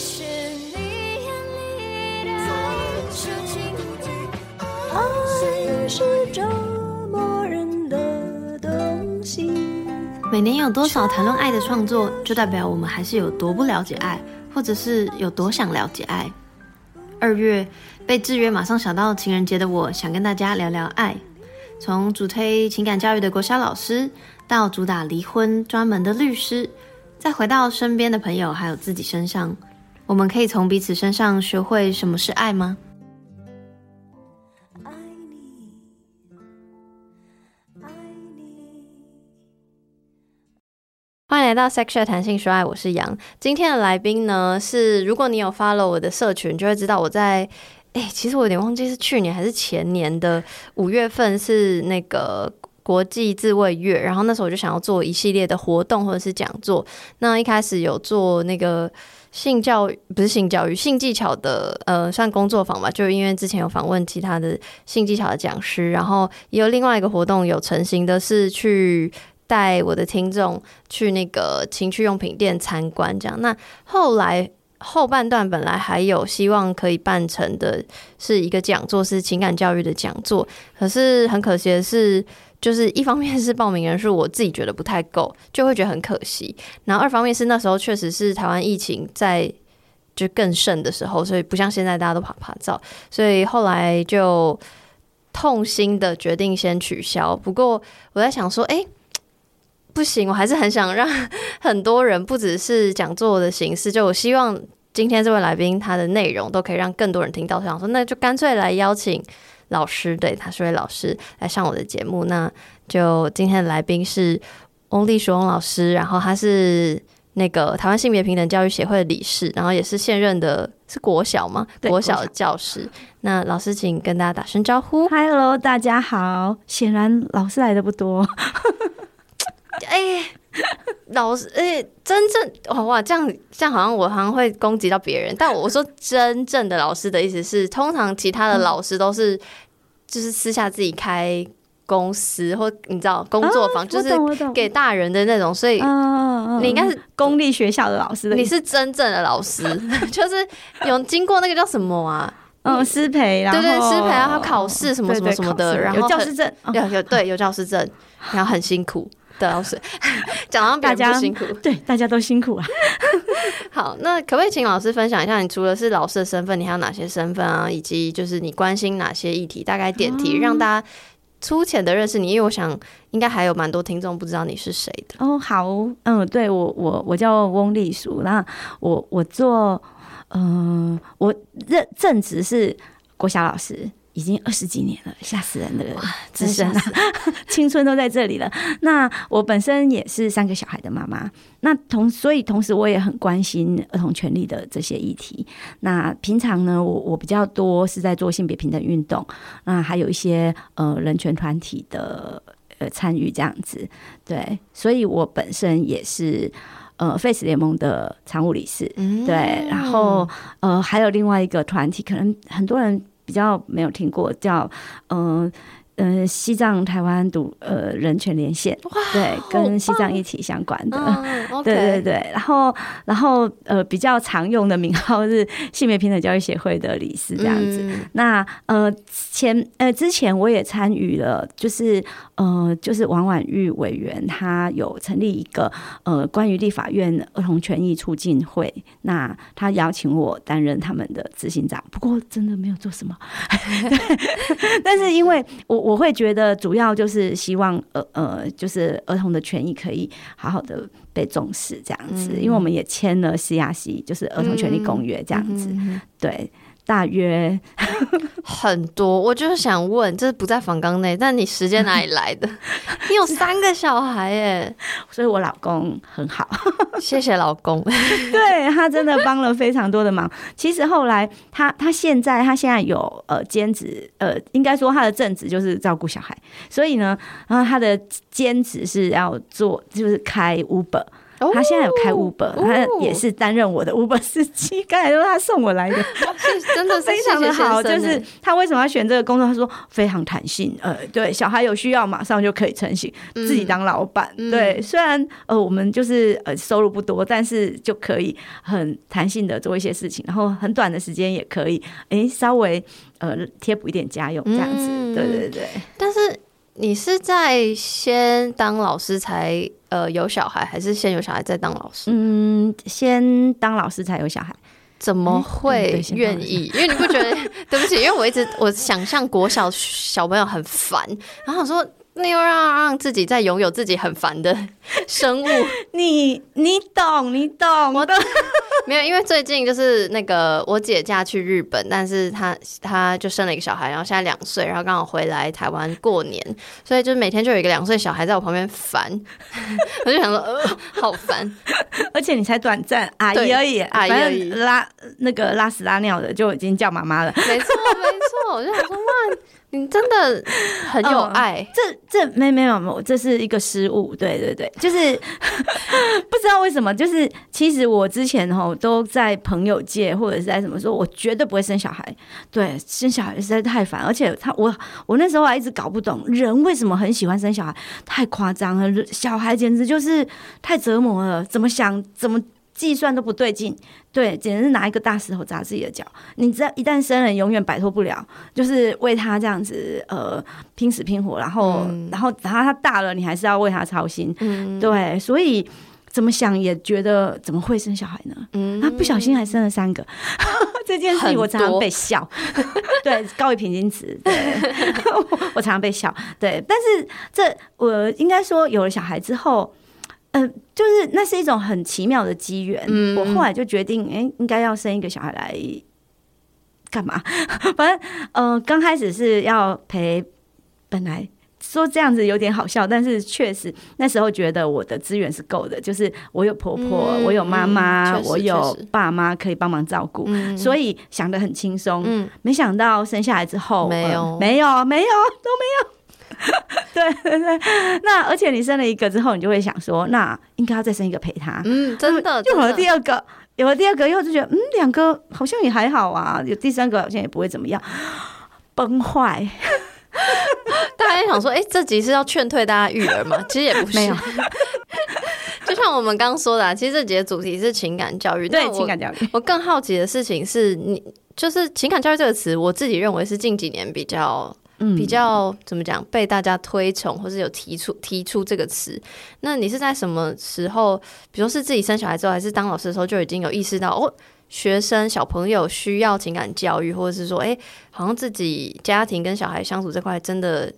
是你眼里的深情爱是折磨人的东西。每年有多少谈论爱的创作，就代表我们还是有多不了解爱，或者是有多想了解爱。二月被制约，马上想到情人节的我，想跟大家聊聊爱。从主推情感教育的国小老师，到主打离婚专门的律师，再回到身边的朋友还有自己身上，我们可以从彼此身上学会什么是爱吗？爱你，爱你。欢迎来到 Sex Chat 谈性说爱，我是杨。今天的来宾呢是，如果你有 follow 我的社群，就会知道我在。哎、其实我有点忘记是去年还是前年的五月份，是那个国际自慰月，然后那时候我就想要做一系列的活动或者是讲座。那一开始有做那个性教育，不是性教育，性技巧的，呃，算工作坊吧。就因为之前有访问其他的性技巧的讲师，然后也有另外一个活动有成型的是去带我的听众去那个情趣用品店参观，这样。那后来。后半段本来还有希望可以办成的是一个讲座，是情感教育的讲座。可是很可惜的是，就是一方面是报名人数我自己觉得不太够，就会觉得很可惜。然后二方面是那时候确实是台湾疫情在就更盛的时候，所以不像现在大家都怕怕照，所以后来就痛心的决定先取消。不过我在想说，哎。不行，我还是很想让 很多人，不只是讲座的形式，就我希望今天这位来宾他的内容都可以让更多人听到。想说，那就干脆来邀请老师，对，他是位老师来上我的节目。那就今天的来宾是翁丽淑翁老师，然后他是那个台湾性别平等教育协会的理事，然后也是现任的，是国小吗？国小的教师。那老师，请跟大家打声招呼。Hello，大家好。显然老师来的不多。哎、欸，老师，哎、欸，真正哇，这样这样好像我好像会攻击到别人，但我说真正的老师的意思是，通常其他的老师都是就是私下自己开公司或你知道工作坊，就是给大人的那种，所以你应该是公立学校的老师的，你是真正的老师，就是有经过那个叫什么啊？嗯，师培，然后对对师培，然后考试什么什么什么的，然后有教师证，有有对有教师证，然后很辛苦。对，老师讲到大家辛苦，对，大家都辛苦啊。好，那可不可以请老师分享一下，你除了是老师的身份，你还有哪些身份啊？以及就是你关心哪些议题？大概点题，让大家粗浅的认识你。因为我想应该还有蛮多听众不知道你是谁的。哦，好，嗯，对我我我叫翁丽淑，那我我做，嗯、呃，我任正职是国小老师。已经二十几年了，吓死人的资深了，青春都在这里了。那我本身也是三个小孩的妈妈，那同所以同时我也很关心儿童权利的这些议题。那平常呢，我我比较多是在做性别平等运动，那还有一些呃人权团体的呃参与这样子。对，所以我本身也是呃 Face 联盟的常务理事。嗯，对，然后呃还有另外一个团体，可能很多人。比较没有听过叫嗯。嗯，西藏台湾独呃人权连线，对，跟西藏一起相关的，嗯、对对对。然后然后呃比较常用的名号是性别平等教育协会的理事这样子。嗯、那呃前呃之前我也参与了，就是呃就是王婉玉委员他有成立一个呃关于立法院儿童权益促进会，那他邀请我担任他们的执行长，不过真的没有做什么。但是因为我。我会觉得主要就是希望呃呃，就是儿童的权益可以好好的被重视这样子，嗯、因为我们也签了 CRC，就是儿童权利公约这样子，嗯、对。大约很多，我就是想问，这是不在房纲内，但你时间哪里来的？你有三个小孩耶，所以我老公很好，谢谢老公，对他真的帮了非常多的忙。其实后来他他现在他现在有呃兼职，呃应该说他的正职就是照顾小孩，所以呢，然后他的兼职是要做就是开 Uber。哦他现在有开 Uber，、哦他也是担任我的 Uber 司机。刚才都是他送我来的，真的 非常的好。就是他为什么要选这个工作？他说非常弹性，呃，对，小孩有需要马上就可以成型，自己当老板。嗯、对，虽然呃我们就是呃收入不多，但是就可以很弹性的做一些事情，然后很短的时间也可以，哎、欸，稍微呃贴补一点家用这样子。嗯、对对对。但是你是在先当老师才呃有小孩，还是先有小孩再当老师？嗯，先当老师才有小孩。怎么会愿意？因为你不觉得？对不起，因为我一直我想象国小小朋友很烦，然后我说。那又让让自己在拥有自己很烦的 生物，你你懂你懂。我的 没有，因为最近就是那个我姐嫁去日本，但是她她就生了一个小孩，然后现在两岁，然后刚好回来台湾过年，所以就是每天就有一个两岁小孩在我旁边烦，我就想说呃好烦，而且你才短暂阿姨而已，阿姨而已拉那个拉屎拉尿的就已经叫妈妈了，没错没错，我就想说哇。你真的很有爱，嗯、这这没没有没有，这是一个失误，对对对，就是 不知道为什么，就是其实我之前哈都在朋友界或者是在什么说，我绝对不会生小孩，对，生小孩实在太烦，而且他我我那时候还一直搞不懂人为什么很喜欢生小孩，太夸张了，小孩简直就是太折磨了，怎么想怎么。计算都不对劲，对，简直是拿一个大石头砸自己的脚。你知道，一旦生人，永远摆脱不了，就是为他这样子，呃，拼死拼活，然后，嗯、然后，然后他大了，你还是要为他操心，嗯、对，所以怎么想也觉得怎么会生小孩呢？嗯，他不小心还生了三个，这件事情我常常被笑，对，高于平均值，对，我常常被笑，对，但是这我应该说有了小孩之后。嗯、呃，就是那是一种很奇妙的机缘。嗯，我后来就决定，哎、欸，应该要生一个小孩来干嘛？反正，呃，刚开始是要陪。本来说这样子有点好笑，但是确实那时候觉得我的资源是够的，就是我有婆婆，嗯、我有妈妈，嗯、我有爸妈可以帮忙照顾，嗯、所以想的很轻松。嗯，没想到生下来之后，没有、呃，没有，没有，都没有。对对对，那而且你生了一个之后，你就会想说，那应该要再生一个陪他。嗯，真的，有了第二个，有了第二个以后就觉得，嗯，两个好像也还好啊，有第三个好像也不会怎么样，崩坏。大家想说，哎、欸，这集是要劝退大家育儿吗？其实也不是，没有。就像我们刚刚说的、啊，其实这集的主题是情感教育。对，情感教育。我更好奇的事情是你，就是情感教育这个词，我自己认为是近几年比较。比较怎么讲，被大家推崇，或是有提出提出这个词。那你是在什么时候，比如说是自己生小孩之后，还是当老师的时候，就已经有意识到哦，学生小朋友需要情感教育，或者是说，哎，好像自己家庭跟小孩相处这块真的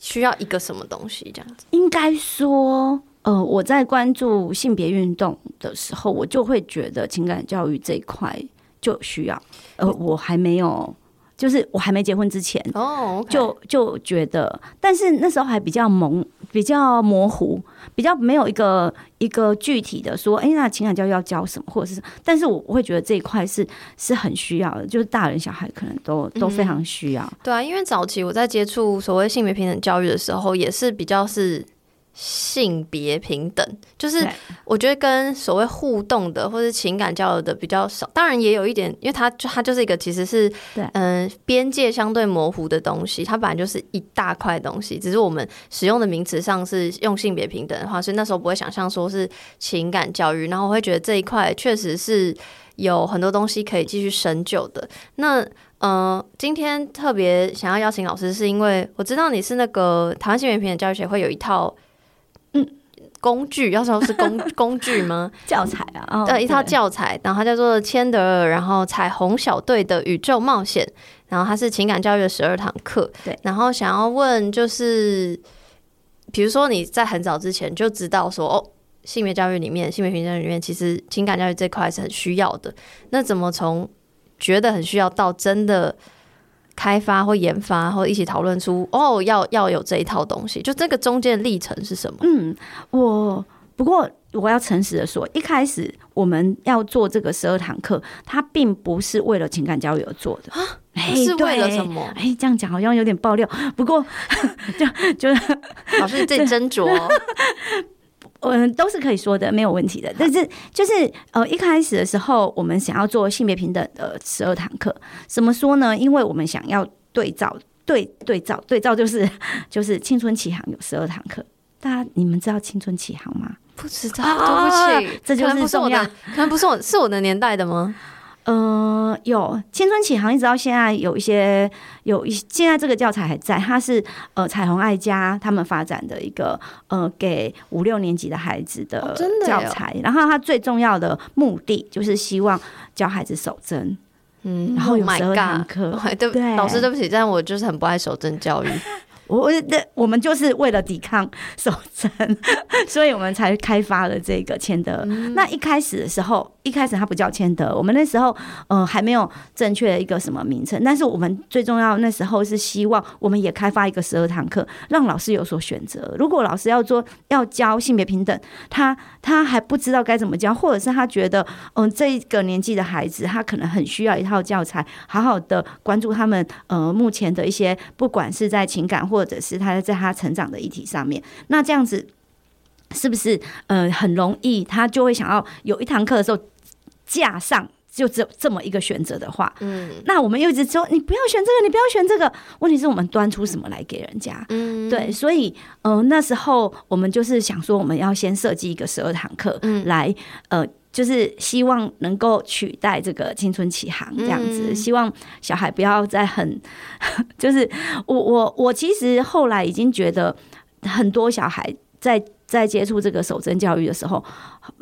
需要一个什么东西这样子？应该说，呃，我在关注性别运动的时候，我就会觉得情感教育这一块就需要。呃，我还没有。就是我还没结婚之前，哦，就就觉得，但是那时候还比较懵，比较模糊，比较没有一个一个具体的说，哎，那情感教育要教什么，或者是，但是我我会觉得这一块是是很需要的，就是大人小孩可能都都非常需要。对啊，因为早期我在接触所谓性别平等教育的时候，也是比较是。性别平等，就是我觉得跟所谓互动的或是情感交流的比较少，当然也有一点，因为它就它就是一个其实是嗯边界相对模糊的东西，它本来就是一大块东西，只是我们使用的名词上是用性别平等的话，所以那时候不会想象说是情感教育，然后我会觉得这一块确实是有很多东西可以继续深究的。那嗯、呃，今天特别想要邀请老师，是因为我知道你是那个台湾性别平等教育协会有一套。嗯，工具要说是工 工具吗？教材啊，哦、呃，一套教材，然后它叫做千德尔，然后彩虹小队的宇宙冒险，然后它是情感教育的十二堂课。对，然后想要问就是，比如说你在很早之前就知道说，哦，性别教育里面，性别平等里面，其实情感教育这块是很需要的。那怎么从觉得很需要到真的？开发或研发或一起讨论出哦，要要有这一套东西，就这个中间的历程是什么？嗯，我不过我要诚实的说，一开始我们要做这个十二堂课，它并不是为了情感教育而做的啊，是为了什么？哎，这样讲好像有点爆料，不过 就就是老师自己斟酌。嗯，都是可以说的，没有问题的。但是就是呃，一开始的时候，我们想要做性别平等的十二堂课，怎么说呢？因为我们想要对照，对对照，对照就是 就是青春启航有十二堂课。大家你们知道青春启航吗？不知道，对不起，这就是重要。可能不是我，是我的年代的吗？嗯、呃，有青春启航一直到现在有一些有一现在这个教材还在，它是呃彩虹爱家他们发展的一个呃给五六年级的孩子的教材，然后它最重要的目的就是希望教孩子守真，嗯，然后有十二堂课，对对，老师对不起，但我就是很不爱守正教育。我的我们就是为了抵抗守贞，所以我们才开发了这个谦德。嗯、那一开始的时候，一开始它不叫谦德，我们那时候嗯、呃、还没有正确的一个什么名称。但是我们最重要那时候是希望我们也开发一个十二堂课，让老师有所选择。如果老师要做要教性别平等，他他还不知道该怎么教，或者是他觉得嗯、呃、这个年纪的孩子他可能很需要一套教材，好好的关注他们呃目前的一些不管是在情感或或者是他在他成长的议题上面，那这样子是不是呃很容易，他就会想要有一堂课的时候架上就只有这么一个选择的话，嗯，那我们又一直说你不要选这个，你不要选这个。问题是我们端出什么来给人家？嗯，对，所以呃那时候我们就是想说，我们要先设计一个十二堂课，嗯，来呃。就是希望能够取代这个青春期航这样子，嗯、希望小孩不要再很，就是我我我其实后来已经觉得很多小孩在。在接触这个守贞教育的时候，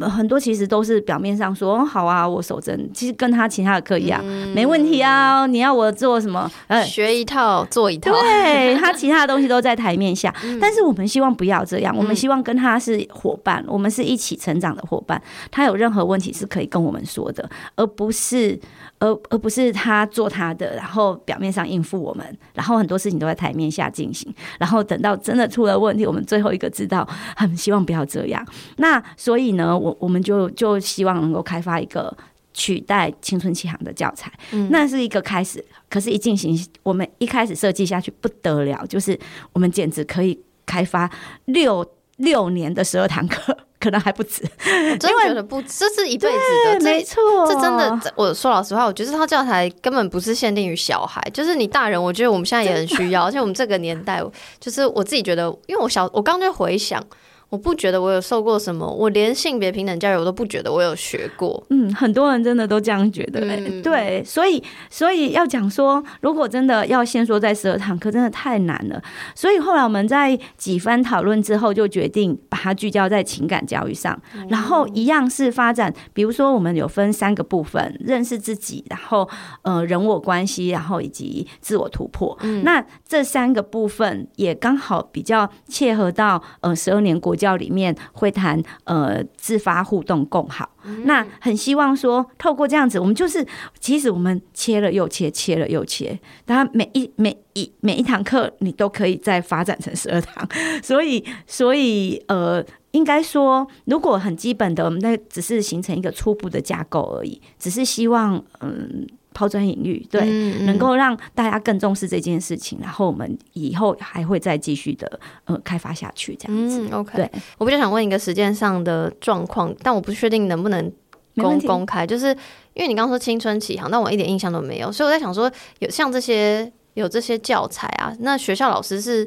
很多其实都是表面上说好啊，我守贞，其实跟他其他的课一样，嗯、没问题啊。你要我做什么？呃，学一套做一套，对 他其他的东西都在台面下。嗯、但是我们希望不要这样，我们希望跟他是伙伴，我们是一起成长的伙伴。他有任何问题是可以跟我们说的，而不是。而而不是他做他的，然后表面上应付我们，然后很多事情都在台面下进行，然后等到真的出了问题，我们最后一个知道，很希望不要这样。那所以呢，我我们就就希望能够开发一个取代青春期行的教材，嗯、那是一个开始。可是，一进行，我们一开始设计下去不得了，就是我们简直可以开发六六年的十二堂课。可能还不止，我真的觉得不止，这是一辈子的，没错，这真的。我说老实话，我觉得这套教材根本不是限定于小孩，就是你大人，我觉得我们现在也很需要，而且我们这个年代，就是我自己觉得，因为我小，我刚刚就回想。我不觉得我有受过什么，我连性别平等教育我都不觉得我有学过。嗯，很多人真的都这样觉得、欸。嗯、对，所以所以要讲说，如果真的要先说在十二堂课，真的太难了。所以后来我们在几番讨论之后，就决定把它聚焦在情感教育上，嗯、然后一样是发展。比如说，我们有分三个部分：认识自己，然后呃人我关系，然后以及自我突破。嗯、那这三个部分也刚好比较切合到呃十二年国教里面会谈呃自发互动共好，嗯、那很希望说透过这样子，我们就是其实我们切了又切，切了又切，当然每一每一每一堂课你都可以再发展成十二堂，所以所以呃应该说如果很基本的，我们那只是形成一个初步的架构而已，只是希望嗯。抛砖引玉，对，能够让大家更重视这件事情，然后我们以后还会再继续的呃开发下去，这样子。嗯、OK，对，我比较想问一个时间上的状况，但我不确定能不能公公开，就是因为你刚刚说青春期航，但我一点印象都没有，所以我在想说，有像这些有这些教材啊，那学校老师是，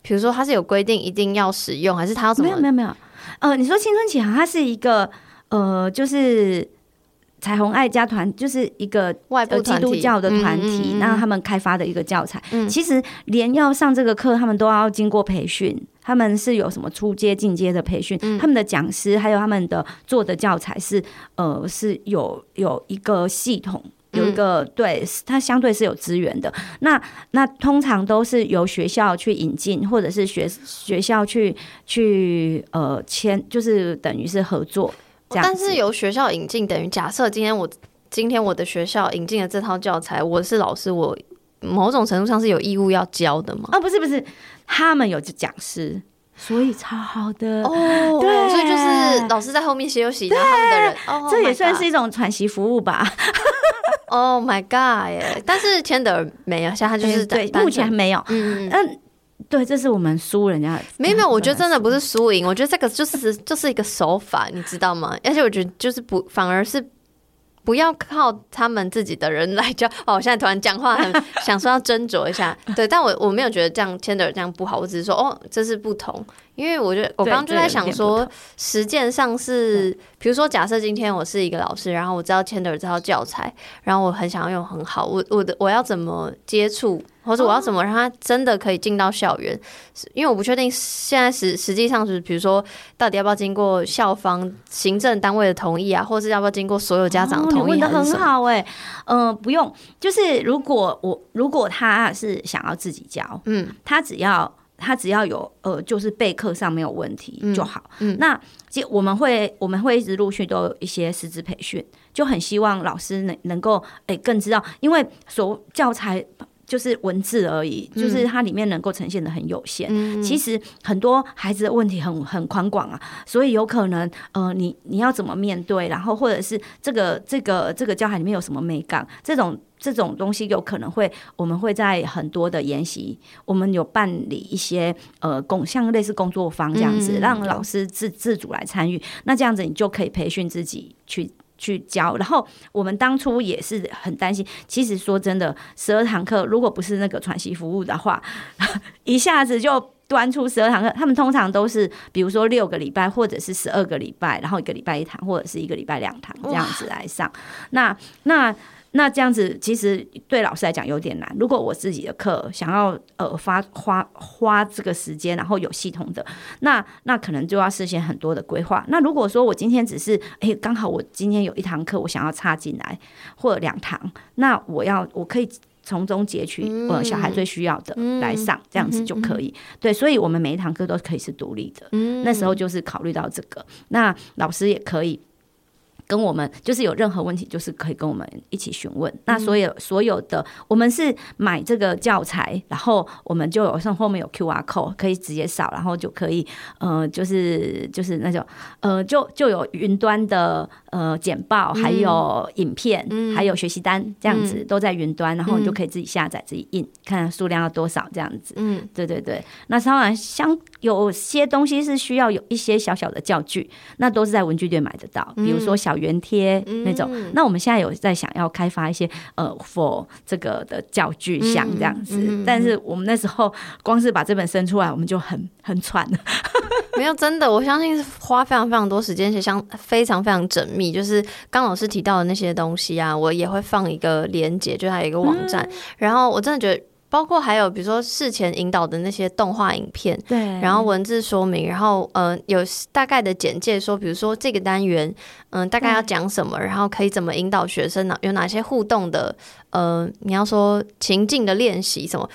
比如说他是有规定一定要使用，还是他要怎么？没有没有没有，呃，你说青春期航，它是一个呃，就是。彩虹爱家团就是一个外部基督教的团体，那他们开发的一个教材。嗯、其实连要上这个课，他们都要经过培训。他们是有什么初阶、进阶的培训？嗯、他们的讲师还有他们的做的教材是呃是有有一个系统，有一个、嗯、对，它相对是有资源的。那那通常都是由学校去引进，或者是学学校去去呃签，就是等于是合作。但是由学校引进，等于假设今天我今天我的学校引进了这套教材，我是老师，我某种程度上是有义务要教的吗？啊，不是不是，他们有讲师，所以超好的哦。对，所以就是老师在后面休息，然后他们的人，这也算是一种喘息服务吧。Oh my god！耶，但是千德没有，现在他就是对，目前没有。嗯嗯。对，这是我们输人家。没有没有，我觉得真的不是输赢，我觉得这个就是 就是一个手法，你知道吗？而且我觉得就是不，反而是。不要靠他们自己的人来教 哦！我现在突然讲话很 想说要斟酌一下，对，但我我没有觉得这样 Chandler 这样不好，我只是说哦，这是不同，因为我觉得我刚刚就在想说，实践上是，比如说假设今天我是一个老师，然后我知道 Chandler 这套教材，然后我很想要用很好，我我的我要怎么接触？或者我要怎么让他真的可以进到校园？因为我不确定现在实实际上是，比如说到底要不要经过校方行政单位的同意啊，或是要不要经过所有家长同意？问得很好哎，嗯，不用，就是如果我如果他是想要自己教，嗯，他只要他只要有呃，就是备课上没有问题就好。嗯，那其我们会我们会一直陆续都有一些师资培训，就很希望老师能能够哎更知道，因为所教材。就是文字而已，就是它里面能够呈现的很有限。嗯、其实很多孩子的问题很很宽广啊，所以有可能呃，你你要怎么面对，然后或者是这个这个这个教材里面有什么美感，这种这种东西有可能会我们会在很多的研习，我们有办理一些呃工像类似工作坊这样子，嗯、让老师自自主来参与。那这样子你就可以培训自己去。去教，然后我们当初也是很担心。其实说真的，十二堂课如果不是那个喘息服务的话，一下子就端出十二堂课。他们通常都是，比如说六个礼拜，或者是十二个礼拜，然后一个礼拜一堂，或者是一个礼拜两堂这样子来上。那那。那这样子其实对老师来讲有点难。如果我自己的课想要呃发花花这个时间，然后有系统的，那那可能就要事先很多的规划。那如果说我今天只是诶刚好我今天有一堂课我想要插进来，或者两堂，那我要我可以从中截取我小孩最需要的来上，这样子就可以。对，所以我们每一堂课都可以是独立的。那时候就是考虑到这个，那老师也可以。跟我们就是有任何问题，就是可以跟我们一起询问。那所有所有的，我们是买这个教材，然后我们就有像后面有 QR code 可以直接扫，然后就可以呃，就是就是那种呃，就就有云端的呃简报，还有影片，还有学习单这样子都在云端，然后你就可以自己下载自己印，看数量要多少这样子。嗯，对对对。那当然，像有些东西是需要有一些小小的教具，那都是在文具店买得到，比如说小。原贴那种，嗯、那我们现在有在想要开发一些呃，for 这个的教具箱这样子，嗯嗯、但是我们那时候光是把这本生出来，我们就很很喘了。没有真的，我相信是花非常非常多时间，而且相非常非常缜密。就是刚老师提到的那些东西啊，我也会放一个连接，就还有一个网站，嗯、然后我真的觉得。包括还有比如说事前引导的那些动画影片，对，然后文字说明，然后嗯、呃、有大概的简介说，比如说这个单元嗯、呃、大概要讲什么，然后可以怎么引导学生呢？有哪些互动的呃你要说情境的练习什么？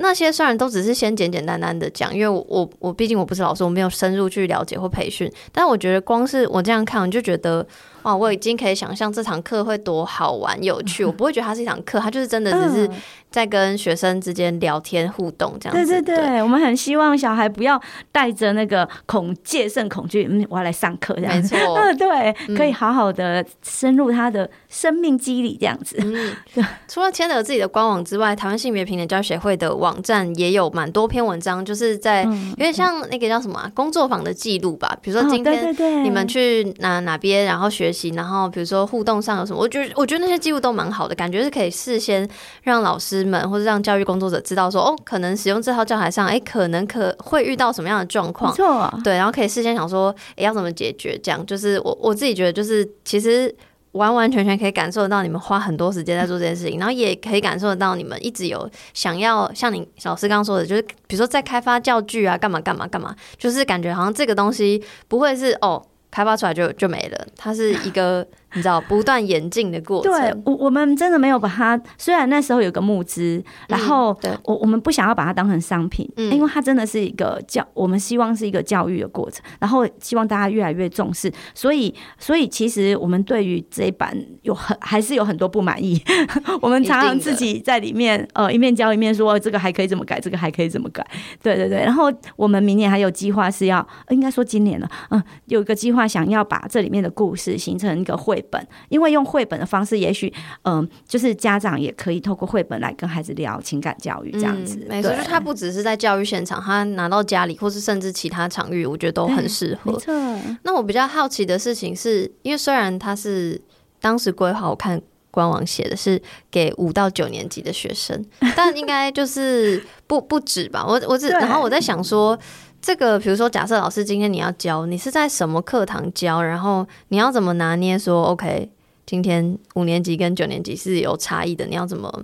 那些虽然都只是先简简单单的讲，因为我我我毕竟我不是老师，我没有深入去了解或培训，但我觉得光是我这样看，我就觉得。哇，我已经可以想象这堂课会多好玩有趣。我不会觉得它是一堂课，它就是真的只是在跟学生之间聊天互动这样子。对对对，我们很希望小孩不要带着那个恐戒慎恐惧，嗯，我要来上课这样子。没错，对，可以好好的深入他的生命机理这样子。嗯，除了 Chandler 自己的官网之外，台湾性别平等教育协会的网站也有蛮多篇文章，就是在有点像那个叫什么、啊、工作坊的记录吧。比如说今天你们去哪哪边，然后学习。然后，比如说互动上有什么，我觉得我觉得那些记录都蛮好的，感觉是可以事先让老师们或者让教育工作者知道说，哦，可能使用这套教材上，哎，可能可会遇到什么样的状况，没错，对，然后可以事先想说，哎，要怎么解决？这样就是我我自己觉得，就是其实完完全全可以感受得到你们花很多时间在做这件事情，然后也可以感受得到你们一直有想要像你老师刚刚说的，就是比如说在开发教具啊，干嘛干嘛干嘛，就是感觉好像这个东西不会是哦。开发出来就就没了，它是一个。你知道不断演进的过程。对，我我们真的没有把它。虽然那时候有个募资，然后我我们不想要把它当成商品，嗯，因为它真的是一个教，我们希望是一个教育的过程，然后希望大家越来越重视。所以，所以其实我们对于这一版有很还是有很多不满意。我们常常自己在里面呃一面教一面说这个还可以怎么改，这个还可以怎么改。对对对。然后我们明年还有计划是要，应该说今年了，嗯，有一个计划想要把这里面的故事形成一个绘。绘本，因为用绘本的方式，也许嗯、呃，就是家长也可以透过绘本来跟孩子聊情感教育这样子。嗯、没错，就他不只是在教育现场，他拿到家里，或是甚至其他场域，我觉得都很适合。没错。那我比较好奇的事情是，因为虽然他是当时规划，我看官网写的是给五到九年级的学生，但应该就是不不止吧？我我只然后我在想说。这个，比如说，假设老师今天你要教，你是在什么课堂教？然后你要怎么拿捏说，OK，今天五年级跟九年级是有差异的，你要怎么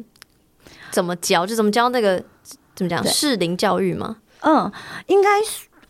怎么教？就怎么教那个怎么讲适龄教育吗？嗯，应该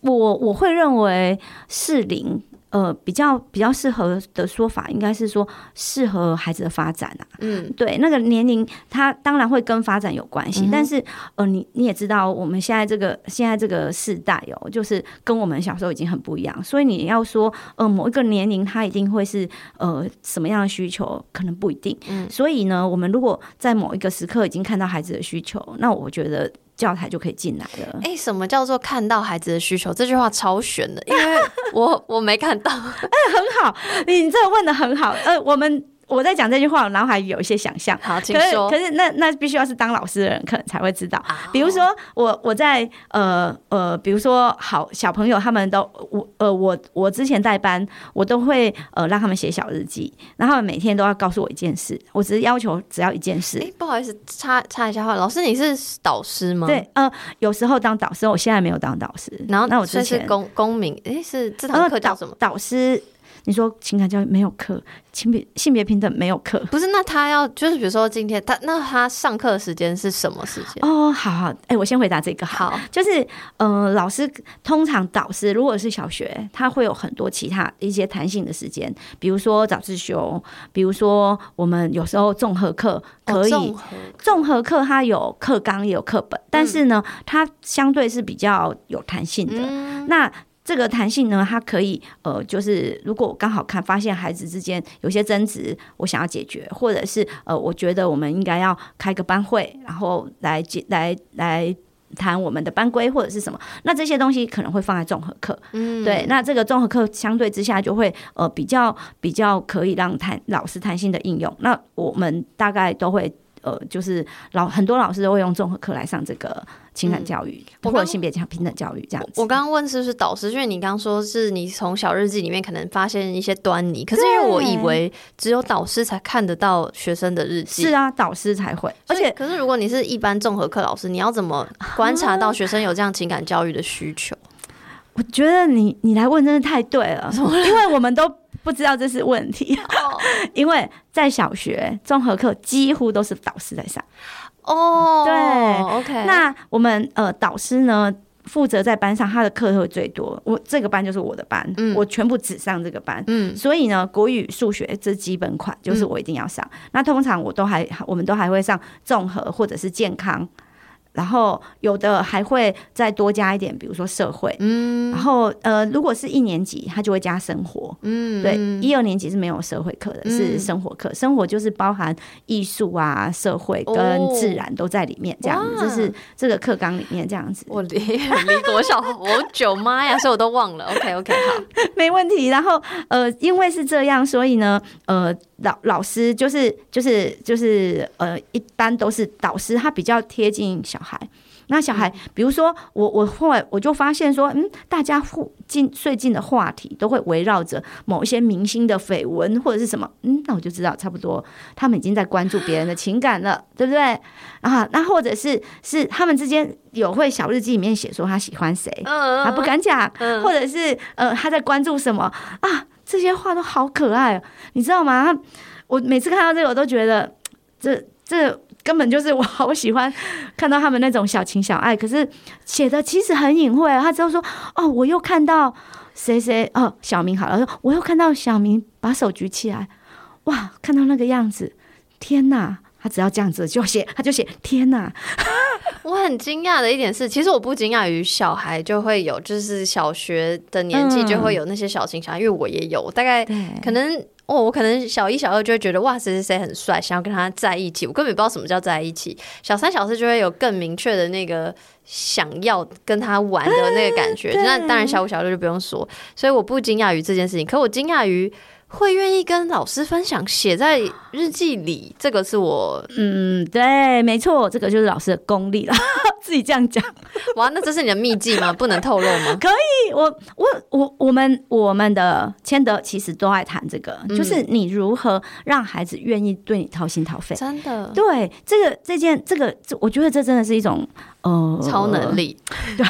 我我会认为适龄。呃，比较比较适合的说法，应该是说适合孩子的发展啊。嗯，对，那个年龄，它当然会跟发展有关系，嗯、但是呃，你你也知道，我们现在这个现在这个世代哦，就是跟我们小时候已经很不一样，所以你要说呃某一个年龄，它一定会是呃什么样的需求，可能不一定。嗯，所以呢，我们如果在某一个时刻已经看到孩子的需求，那我觉得。教材就可以进来了。哎、欸，什么叫做看到孩子的需求？这句话超悬的，因为我 我没看到。哎、欸，很好，你这问的很好。呃，我们。我在讲这句话，我脑海有一些想象。好，请说。可是，可是那那必须要是当老师的人，可能才会知道。比如说，我我在呃呃，比如说，好小朋友他们都我呃我我之前带班，我都会呃让他们写小日记，然后每天都要告诉我一件事。我只是要求只要一件事。哎、欸，不好意思，插插一下话，老师你是导师吗？对，呃，有时候当导师，我现在没有当导师。然后，那我之前是公公民，哎、欸，是这堂课叫什么？导，导师。你说情感教育没有课，性别性别平等没有课，不是？那他要就是比如说今天他那他上课时间是什么时间？哦，好好，哎、欸，我先回答这个。好，就是嗯、呃，老师通常导师如果是小学，他会有很多其他一些弹性的时间，比如说早自修，比如说我们有时候综合课可以，综合课它有课纲也有课本，但是呢，它相对是比较有弹性的。嗯、那这个弹性呢，它可以呃，就是如果我刚好看发现孩子之间有些争执，我想要解决，或者是呃，我觉得我们应该要开个班会，然后来解来来谈我们的班规或者是什么，那这些东西可能会放在综合课，嗯，对，那这个综合课相对之下就会呃比较比较可以让弹老师弹性的应用，那我们大概都会。呃，就是老很多老师都会用综合课来上这个情感教育，包括性别平等教育这样子。我刚刚问是不是导师，因为你刚刚说是你从小日记里面可能发现一些端倪，可是因为我以为只有导师才看得到学生的日记。是啊，导师才会。而且，可是如果你是一般综合课老师，你要怎么观察到学生有这样情感教育的需求？我觉得你你来问真的太对了，因为我们都。不知道这是问题，因为在小学综合课几乎都是导师在上。哦，对，OK。那我们呃导师呢，负责在班上，他的课会最多。我这个班就是我的班，嗯、我全部只上这个班。嗯，所以呢，国语、数学这基本款就是我一定要上。嗯、那通常我都还，我们都还会上综合或者是健康。然后有的还会再多加一点，比如说社会，嗯，然后呃，如果是一年级，他就会加生活，嗯，对，一二年级是没有社会课的，是生活课，生活就是包含艺术啊、社会跟自然都在里面，这样子，这是这个课纲里面这样子。我离离多少好久，妈呀，所以我都忘了。OK OK，好，没问题。然后呃，因为是这样，所以呢，呃。老老师就是就是就是呃，一般都是导师，他比较贴近小孩。那小孩，比如说我我后来我就发现说，嗯，大家附近最近的话题都会围绕着某一些明星的绯闻或者是什么，嗯，那我就知道差不多他们已经在关注别人的情感了，对不对？啊，那或者是是他们之间有会小日记里面写说他喜欢谁，他不敢讲，或者是呃他在关注什么啊？这些话都好可爱，你知道吗？我每次看到这个，我都觉得这这根本就是我好喜欢看到他们那种小情小爱。可是写的其实很隐晦，他只有说：“哦，我又看到谁谁哦，小明好了，说我又看到小明把手举起来，哇，看到那个样子，天哪！他只要这样子就写，他就写天哪。”我很惊讶的一点是，其实我不惊讶于小孩就会有，就是小学的年纪就会有那些小情小爱，因为我也有，大概可能哦，我可能小一、小二就会觉得哇，谁谁谁很帅，想要跟他在一起，我根本不知道什么叫在一起。小三、小四就会有更明确的那个想要跟他玩的那个感觉，那当然小五、小六就不用说，所以我不惊讶于这件事情，可我惊讶于。会愿意跟老师分享，写在日记里，这个是我，嗯，对，没错，这个就是老师的功力了。自己这样讲，哇，那这是你的秘籍吗？不能透露吗？可以，我我我我们我们的谦德其实都爱谈这个，嗯、就是你如何让孩子愿意对你掏心掏肺。真的，对这个这件这个，我觉得这真的是一种呃超能力，对，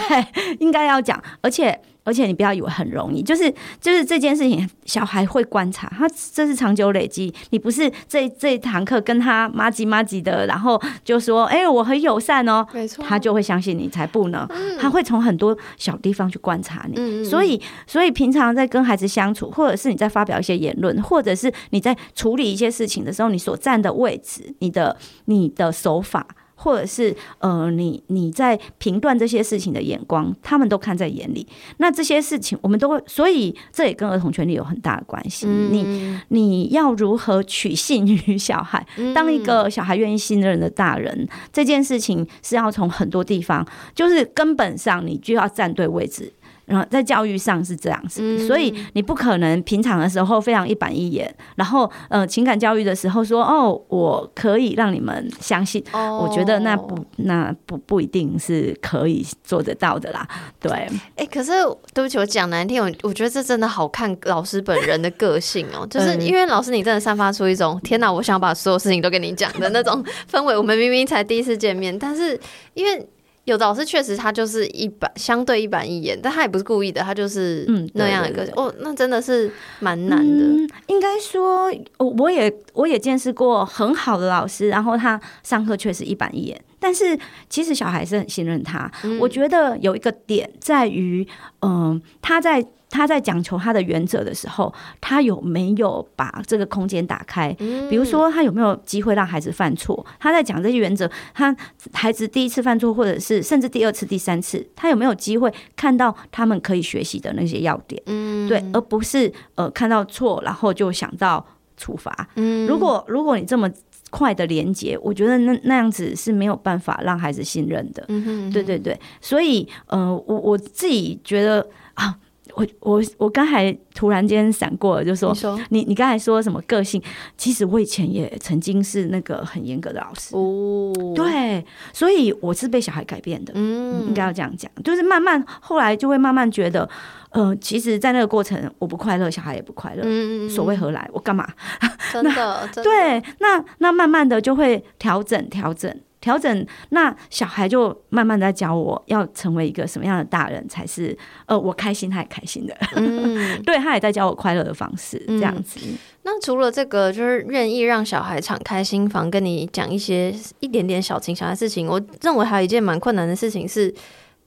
应该要讲，而且。而且你不要以为很容易，就是就是这件事情，小孩会观察，他这是长久累积。你不是这这一堂课跟他麻吉麻吉的，然后就说，哎、欸，我很友善哦，没错，他就会相信你，才不呢。嗯、他会从很多小地方去观察你，嗯嗯，所以所以平常在跟孩子相处，或者是你在发表一些言论，或者是你在处理一些事情的时候，你所站的位置，你的你的手法。或者是呃，你你在评断这些事情的眼光，他们都看在眼里。那这些事情，我们都会，所以这也跟儿童权利有很大的关系。嗯、你你要如何取信于小孩，当一个小孩愿意信任的大人，嗯、这件事情是要从很多地方，就是根本上你就要站对位置。然后在教育上是这样子，嗯、所以你不可能平常的时候非常一板一眼，然后呃情感教育的时候说哦，我可以让你们相信，哦、我觉得那不那不不一定是可以做得到的啦。对，哎、欸，可是对不起，我讲难听，我我觉得这真的好看老师本人的个性哦，就是因为老师你真的散发出一种天哪，我想把所有事情都跟你讲的那种氛围。我们明明才第一次见面，但是因为。有的老师确实他就是一板相对一板一眼，但他也不是故意的，他就是嗯那样一个哦，那真的是蛮难的。嗯、应该说，我也我也见识过很好的老师，然后他上课确实一板一眼，但是其实小孩是很信任他。嗯、我觉得有一个点在于，嗯、呃，他在。他在讲求他的原则的时候，他有没有把这个空间打开？比如说，他有没有机会让孩子犯错？他在讲这些原则，他孩子第一次犯错，或者是甚至第二次、第三次，他有没有机会看到他们可以学习的那些要点？嗯，对，而不是呃看到错，然后就想到处罚。嗯，如果如果你这么快的连接，我觉得那那样子是没有办法让孩子信任的。嗯哼，对对对，所以呃，我我自己觉得啊。我我我刚才突然间闪过了，就说你说你你刚才说什么个性？其实我以前也曾经是那个很严格的老师哦，对，所以我是被小孩改变的，嗯，应该要这样讲，就是慢慢后来就会慢慢觉得，呃，其实，在那个过程我不快乐，小孩也不快乐，嗯，所谓何来？我干嘛？真的对，那那慢慢的就会调整调整。调整，那小孩就慢慢在教我要成为一个什么样的大人才是呃，我开心他也开心的，嗯、对他也在教我快乐的方式，这样子。嗯、那除了这个，就是愿意让小孩敞开心房跟你讲一些一点点小情小爱的事情，我认为还有一件蛮困难的事情是，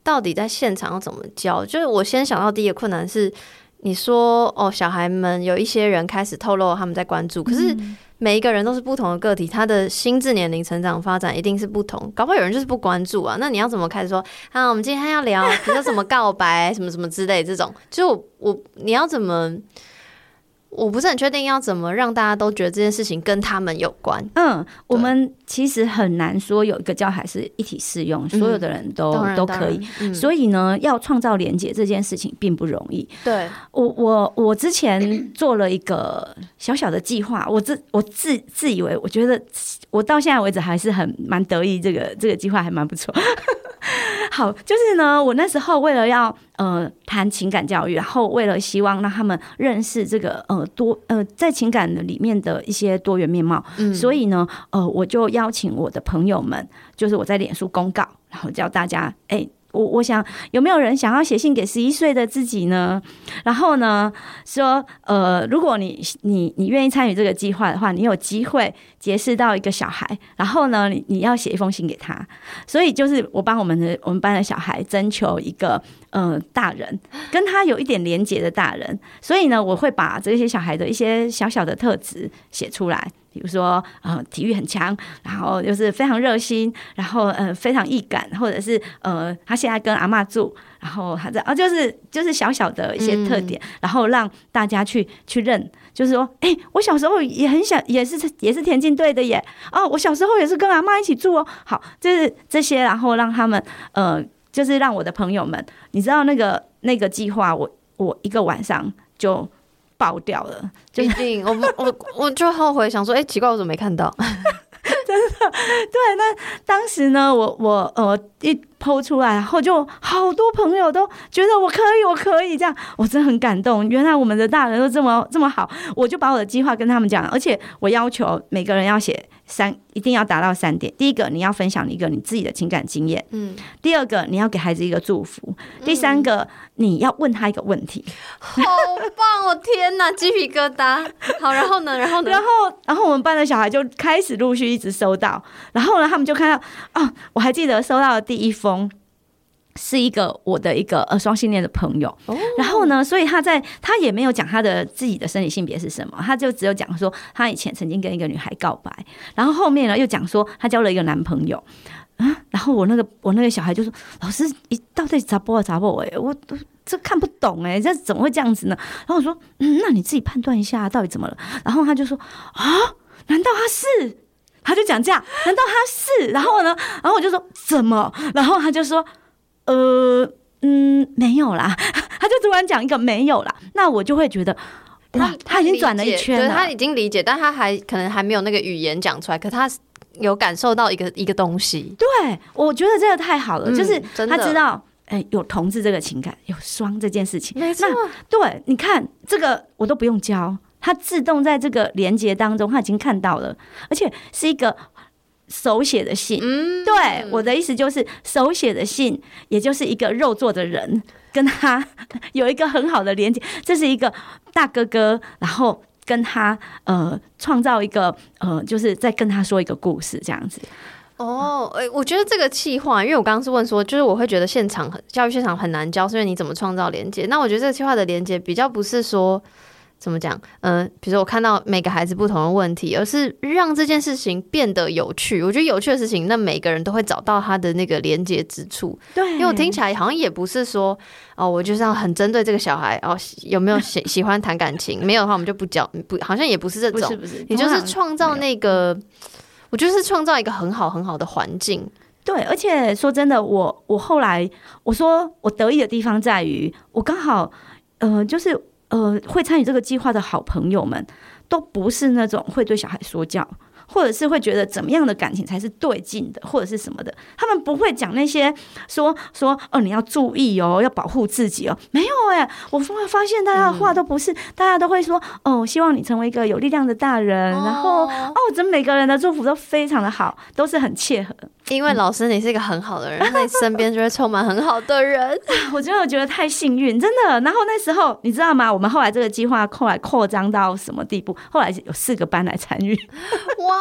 到底在现场要怎么教？就是我先想到第一个困难是，你说哦，小孩们有一些人开始透露他们在关注，可是。每一个人都是不同的个体，他的心智年龄、成长发展一定是不同。搞不好有人就是不关注啊，那你要怎么开始说？啊，我们今天要聊，比如说什么告白，什么什么之类这种，就我，我你要怎么？我不是很确定要怎么让大家都觉得这件事情跟他们有关。嗯，我们其实很难说有一个教材是一体适用，嗯、所有的人都都可以。嗯、所以呢，要创造连结这件事情并不容易。对，我我我之前做了一个小小的计划，我自我自自以为，我觉得我到现在为止还是很蛮得意，这个这个计划还蛮不错。好，就是呢，我那时候为了要呃谈情感教育，然后为了希望让他们认识这个呃多呃在情感的里面的一些多元面貌，嗯，所以呢，呃，我就邀请我的朋友们，就是我在脸书公告，然后叫大家哎。欸我我想有没有人想要写信给十一岁的自己呢？然后呢，说呃，如果你你你愿意参与这个计划的话，你有机会结识到一个小孩，然后呢，你你要写一封信给他。所以就是我帮我们的我们班的小孩征求一个呃大人，跟他有一点连结的大人。所以呢，我会把这些小孩的一些小小的特质写出来。比如说，呃，体育很强，然后就是非常热心，然后呃，非常易感，或者是呃，他现在跟阿嬷住，然后他这啊，就是就是小小的一些特点，嗯、然后让大家去去认，就是说，哎、欸，我小时候也很小，也是也是田径队的耶，哦，我小时候也是跟阿嬷一起住哦，好，就是这些，然后让他们呃，就是让我的朋友们，你知道那个那个计划，我我一个晚上就爆掉了。就一定，我我我就后悔想说，哎、欸，奇怪，我怎么没看到？真的，对，那当时呢，我我呃一 PO 出来，然后就好多朋友都觉得我可以，我可以这样，我真的很感动。原来我们的大人都这么这么好，我就把我的计划跟他们讲，而且我要求每个人要写。三一定要达到三点：第一个，你要分享一个你自己的情感经验；嗯，第二个，你要给孩子一个祝福；第三个，你要问他一个问题。好棒！哦天哪，鸡皮疙瘩。好，然后呢？然后呢？然后，然后我们班的小孩就开始陆续一直收到，然后呢，他们就看到啊，我还记得收到的第一封。是一个我的一个呃双性恋的朋友，然后呢，所以他在他也没有讲他的自己的生理性别是什么，他就只有讲说他以前曾经跟一个女孩告白，然后后面呢又讲说他交了一个男朋友，啊，然后我那个我那个小孩就说老师，你到底咋播啊咋播哎，我都这看不懂哎，这怎么会这样子呢？然后我说嗯，那你自己判断一下到底怎么了？然后他就说啊，难道他是？他就讲这样，难道他是？然后呢，然后我就说怎么？然后他就说。呃嗯，没有啦，他就突然讲一个没有啦，那我就会觉得哇，他已经转了一圈了，他已经理解，但他还可能还没有那个语言讲出来，可他有感受到一个一个东西。对，我觉得这个太好了，嗯、就是他知道，哎、欸，有同志这个情感，有双这件事情，没错。对，你看这个我都不用教，他自动在这个连接当中，他已经看到了，而且是一个。手写的信，嗯，对，我的意思就是手写的信，也就是一个肉做的人跟他有一个很好的连接，这是一个大哥哥，然后跟他呃创造一个呃，就是在跟他说一个故事这样子。哦，诶，我觉得这个企划，因为我刚刚是问说，就是我会觉得现场教育现场很难教，所以你怎么创造连接？那我觉得这个企划的连接比较不是说。怎么讲？嗯、呃，比如说我看到每个孩子不同的问题，而是让这件事情变得有趣。我觉得有趣的事情，那每个人都会找到他的那个连接之处。对，因为我听起来好像也不是说哦，我就是要很针对这个小孩哦，有没有喜 喜欢谈感情？没有的话，我们就不教。不，好像也不是这种。不是不是，你就是创造那个，我就是创造一个很好很好的环境。对，而且说真的，我我后来我说我得意的地方在于，我刚好呃，就是。呃，会参与这个计划的好朋友们，都不是那种会对小孩说教，或者是会觉得怎么样的感情才是对劲的，或者是什么的。他们不会讲那些说说哦，你要注意哦，要保护自己哦。没有哎，我发发现大家的话都不是，嗯、大家都会说哦，希望你成为一个有力量的大人。哦、然后哦，怎么每个人的祝福都非常的好，都是很切合。因为老师，你是一个很好的人，那你身边就会充满很好的人。我真的觉得太幸运，真的。然后那时候你知道吗？我们后来这个计划后来扩张到什么地步？后来有四个班来参与。哇，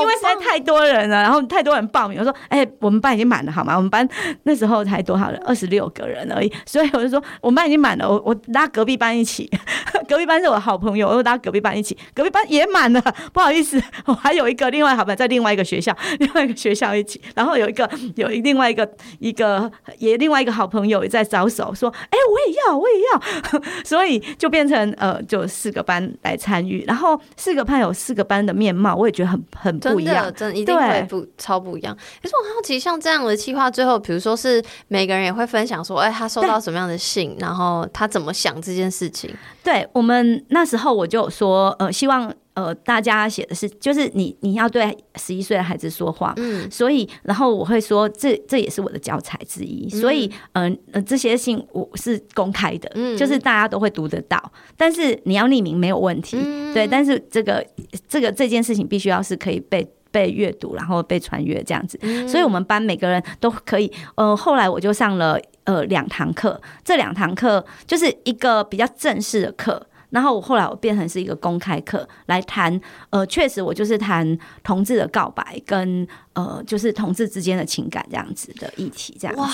因为实在太多人了，然后太多人报名。我说，哎、我们班已经满了，好吗？我们班那时候才多少人？二十六个人而已。所以我就说，我们班已经满了，我我拉隔壁班一起。隔壁班是我好朋友，我拉隔壁班一起，隔壁班也满了。不好意思，我还有一个另外好朋友在另外一个学校，另外一个学校一起。然后有一个有另外一个一个也另外一个好朋友也在招手说，哎，我也要，我也要，所以就变成呃，就四个班来参与，然后四个班有四个班的面貌，我也觉得很很不一样，真的，一定会不超不一样。可是我好奇，像这样的计划，最后比如说是每个人也会分享说，哎，他收到什么样的信，然后他怎么想这件事情。对，我们那时候我就说，呃，希望。呃，大家写的是，就是你你要对十一岁的孩子说话，嗯，所以然后我会说，这这也是我的教材之一，嗯、所以嗯这些信我是公开的，嗯，就是大家都会读得到，但是你要匿名没有问题，嗯、对，但是这个这个这件事情必须要是可以被被阅读，然后被传阅这样子，嗯、所以我们班每个人都可以，呃，后来我就上了呃两堂课，这两堂课就是一个比较正式的课。然后我后来我变成是一个公开课来谈，呃，确实我就是谈同志的告白跟呃，就是同志之间的情感这样子的议题，这样。哇，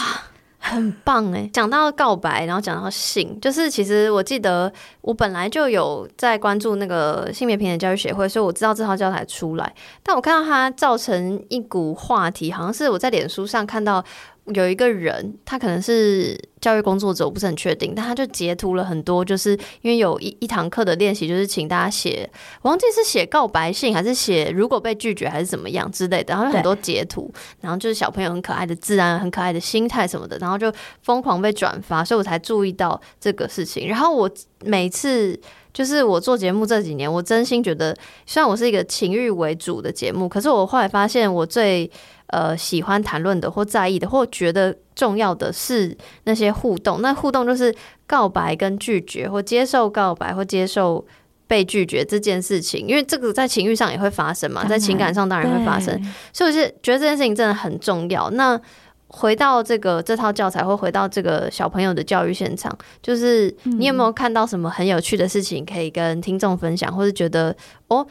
很棒哎！讲到告白，然后讲到性，就是其实我记得我本来就有在关注那个性别平等教育协会，所以我知道这套教材出来，但我看到它造成一股话题，好像是我在脸书上看到有一个人，他可能是。教育工作者，我不是很确定，但他就截图了很多，就是因为有一一堂课的练习，就是请大家写，我忘记是写告白信还是写如果被拒绝还是怎么样之类的，然后有很多截图，然后就是小朋友很可爱的自然、很可爱的心态什么的，然后就疯狂被转发，所以我才注意到这个事情。然后我每次。就是我做节目这几年，我真心觉得，虽然我是一个情欲为主的节目，可是我后来发现，我最呃喜欢谈论的或在意的或觉得重要的是那些互动。那互动就是告白跟拒绝，或接受告白或接受被拒绝这件事情，因为这个在情欲上也会发生嘛，在情感上当然会发生，所以我是觉得这件事情真的很重要。那回到这个这套教材，或回到这个小朋友的教育现场，就是你有没有看到什么很有趣的事情可以跟听众分享，或是觉得哦，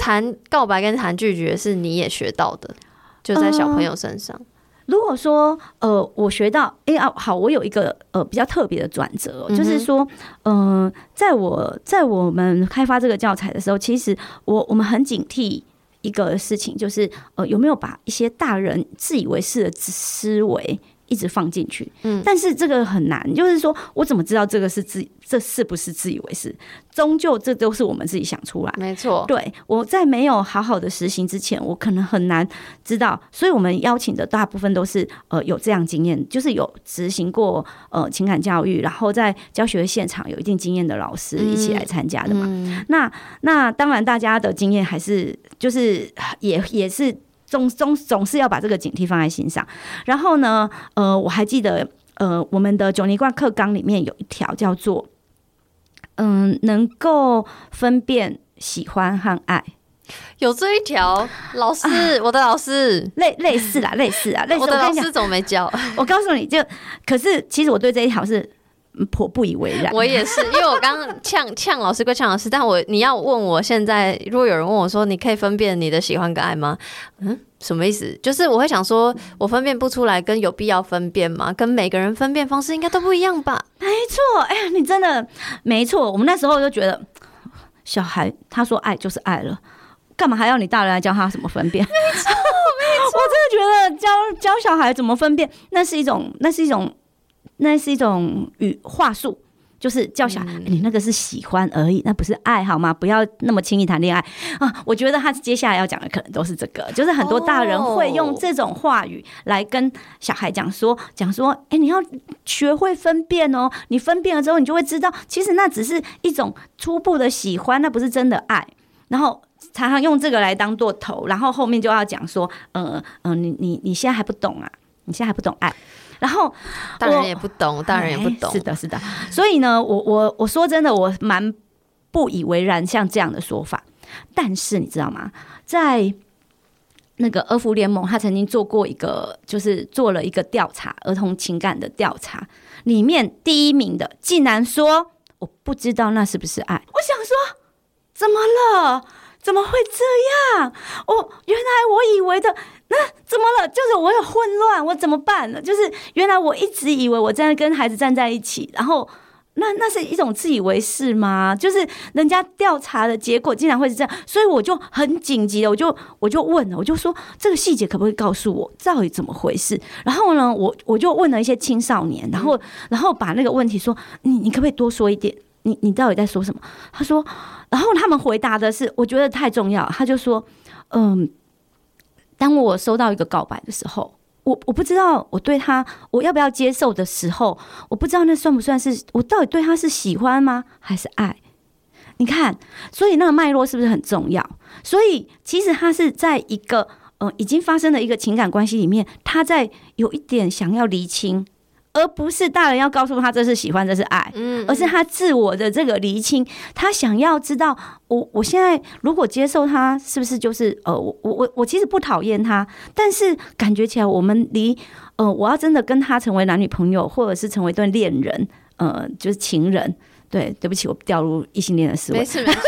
谈告白跟谈拒绝是你也学到的，就在小朋友身上。呃、如果说呃，我学到哎啊，好，我有一个呃比较特别的转折，就是说，嗯、呃，在我在我们开发这个教材的时候，其实我我们很警惕。一个事情就是，呃，有没有把一些大人自以为是的思维一直放进去？嗯，但是这个很难，就是说我怎么知道这个是自？这是不是自以为是？终究这都是我们自己想出来。没错，对，我在没有好好的实行之前，我可能很难知道。所以我们邀请的大部分都是呃有这样经验，就是有执行过呃情感教育，然后在教学现场有一定经验的老师一起来参加的嘛。嗯嗯、那那当然，大家的经验还是就是也也是总总总是要把这个警惕放在心上。然后呢，呃，我还记得呃我们的九年贯课纲里面有一条叫做。嗯，能够分辨喜欢和爱，有这一条。老师，啊、我的老师，类类似啦，类似啊，类似。我的老师怎么没教？我告诉你就，可是其实我对这一条是颇不以为然。我也是，因为我刚刚呛呛老师归呛老师，但我你要问我现在，如果有人问我说，你可以分辨你的喜欢跟爱吗？嗯。什么意思？就是我会想说，我分辨不出来，跟有必要分辨吗？跟每个人分辨方式应该都不一样吧？没错，哎呀，你真的没错。我们那时候就觉得，小孩他说爱就是爱了，干嘛还要你大人来教他怎么分辨？没错，没错。我真的觉得教教小孩怎么分辨，那是一种，那是一种，那是一种语话术。就是叫小孩，你那个是喜欢而已，那不是爱，好吗？不要那么轻易谈恋爱啊！我觉得他接下来要讲的可能都是这个，就是很多大人会用这种话语来跟小孩讲说，讲说，哎，你要学会分辨哦，你分辨了之后，你就会知道，其实那只是一种初步的喜欢，那不是真的爱。然后常常用这个来当做头，然后后面就要讲说，嗯、呃、嗯、呃，你你你现在还不懂啊，你现在还不懂爱。然后大人也不懂，大人也不懂，是的，是的。所以呢，我我我说真的，我蛮不以为然，像这样的说法。但是你知道吗？在那个儿福联盟，他曾经做过一个，就是做了一个调查，儿童情感的调查，里面第一名的竟然说：“我不知道那是不是爱。”我想说，怎么了？怎么会这样？哦，原来我以为的。那怎么了？就是我有混乱，我怎么办呢？就是原来我一直以为我在跟孩子站在一起，然后那那是一种自以为是吗？就是人家调查的结果竟然会是这样，所以我就很紧急的，我就我就问了，我就说这个细节可不可以告诉我到底怎么回事？然后呢，我我就问了一些青少年，然后然后把那个问题说，你你可不可以多说一点？你你到底在说什么？他说，然后他们回答的是，我觉得太重要，他就说，嗯。当我收到一个告白的时候，我我不知道我对他我要不要接受的时候，我不知道那算不算是我到底对他是喜欢吗？还是爱？你看，所以那个脉络是不是很重要？所以其实他是在一个呃已经发生的一个情感关系里面，他在有一点想要厘清。而不是大人要告诉他这是喜欢，这是爱，嗯，而是他自我的这个厘清，他想要知道我我现在如果接受他，是不是就是呃，我我我其实不讨厌他，但是感觉起来我们离呃，我要真的跟他成为男女朋友，或者是成为一段恋人，呃，就是情人，对，对不起，我掉入异性恋的思维，没事没事。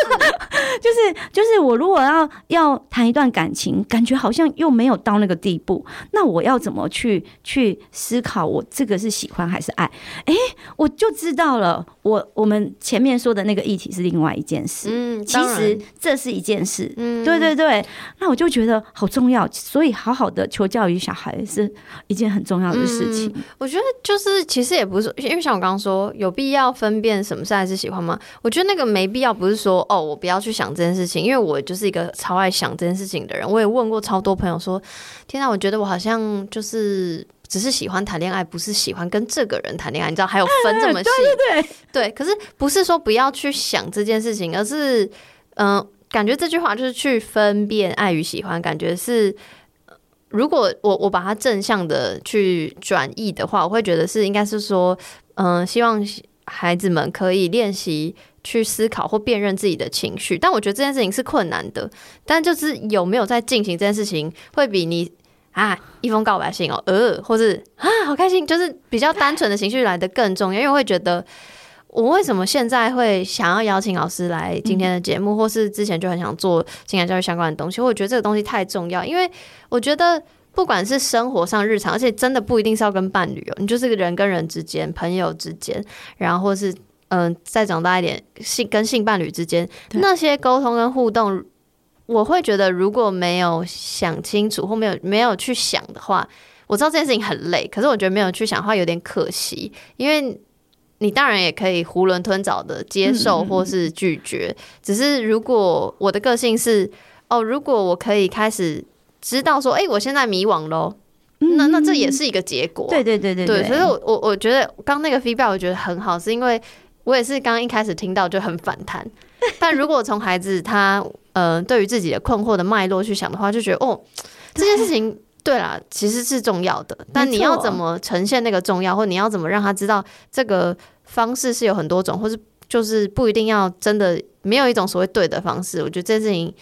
就是就是我如果要要谈一段感情，感觉好像又没有到那个地步，那我要怎么去去思考我这个是喜欢还是爱？哎、欸，我就知道了。我我们前面说的那个议题是另外一件事，嗯，其实这是一件事，嗯，对对对。那我就觉得好重要，所以好好的求教于小孩是一件很重要的事情。嗯、我觉得就是其实也不是，因为像我刚刚说，有必要分辨什么是爱是喜欢吗？我觉得那个没必要，不是说哦，我不要去想这件事情，因为我就是一个超爱想这件事情的人。我也问过超多朋友说，天哪，我觉得我好像就是。只是喜欢谈恋爱，不是喜欢跟这个人谈恋爱。你知道还有分这么细？对对对，对。可是不是说不要去想这件事情，而是嗯、呃，感觉这句话就是去分辨爱与喜欢。感觉是，如果我我把它正向的去转译的话，我会觉得是应该是说，嗯、呃，希望孩子们可以练习去思考或辨认自己的情绪。但我觉得这件事情是困难的，但就是有没有在进行这件事情，会比你。啊，一封告白信哦，呃，或是啊，好开心，就是比较单纯的情绪来得更重要。因为我会觉得，我为什么现在会想要邀请老师来今天的节目，或是之前就很想做情感教育相关的东西。我觉得这个东西太重要，因为我觉得不管是生活上日常，而且真的不一定是要跟伴侣哦，你就是个人跟人之间、朋友之间，然后或是嗯、呃，再长大一点性跟性伴侣之间那些沟通跟互动。我会觉得，如果没有想清楚或没有没有去想的话，我知道这件事情很累，可是我觉得没有去想的话有点可惜，因为你当然也可以囫囵吞枣的接受或是拒绝，只是如果我的个性是哦，如果我可以开始知道说，哎，我现在迷惘咯，那那这也是一个结果，对对对对对，所以我我我觉得刚那个 feedback 我觉得很好，是因为我也是刚一开始听到就很反弹，但如果从孩子他。呃，对于自己的困惑的脉络去想的话，就觉得哦，这件事情对啦，其实是重要的。但你要怎么呈现那个重要，或你要怎么让他知道这个方式是有很多种，或是就是不一定要真的没有一种所谓对的方式。我觉得这件事情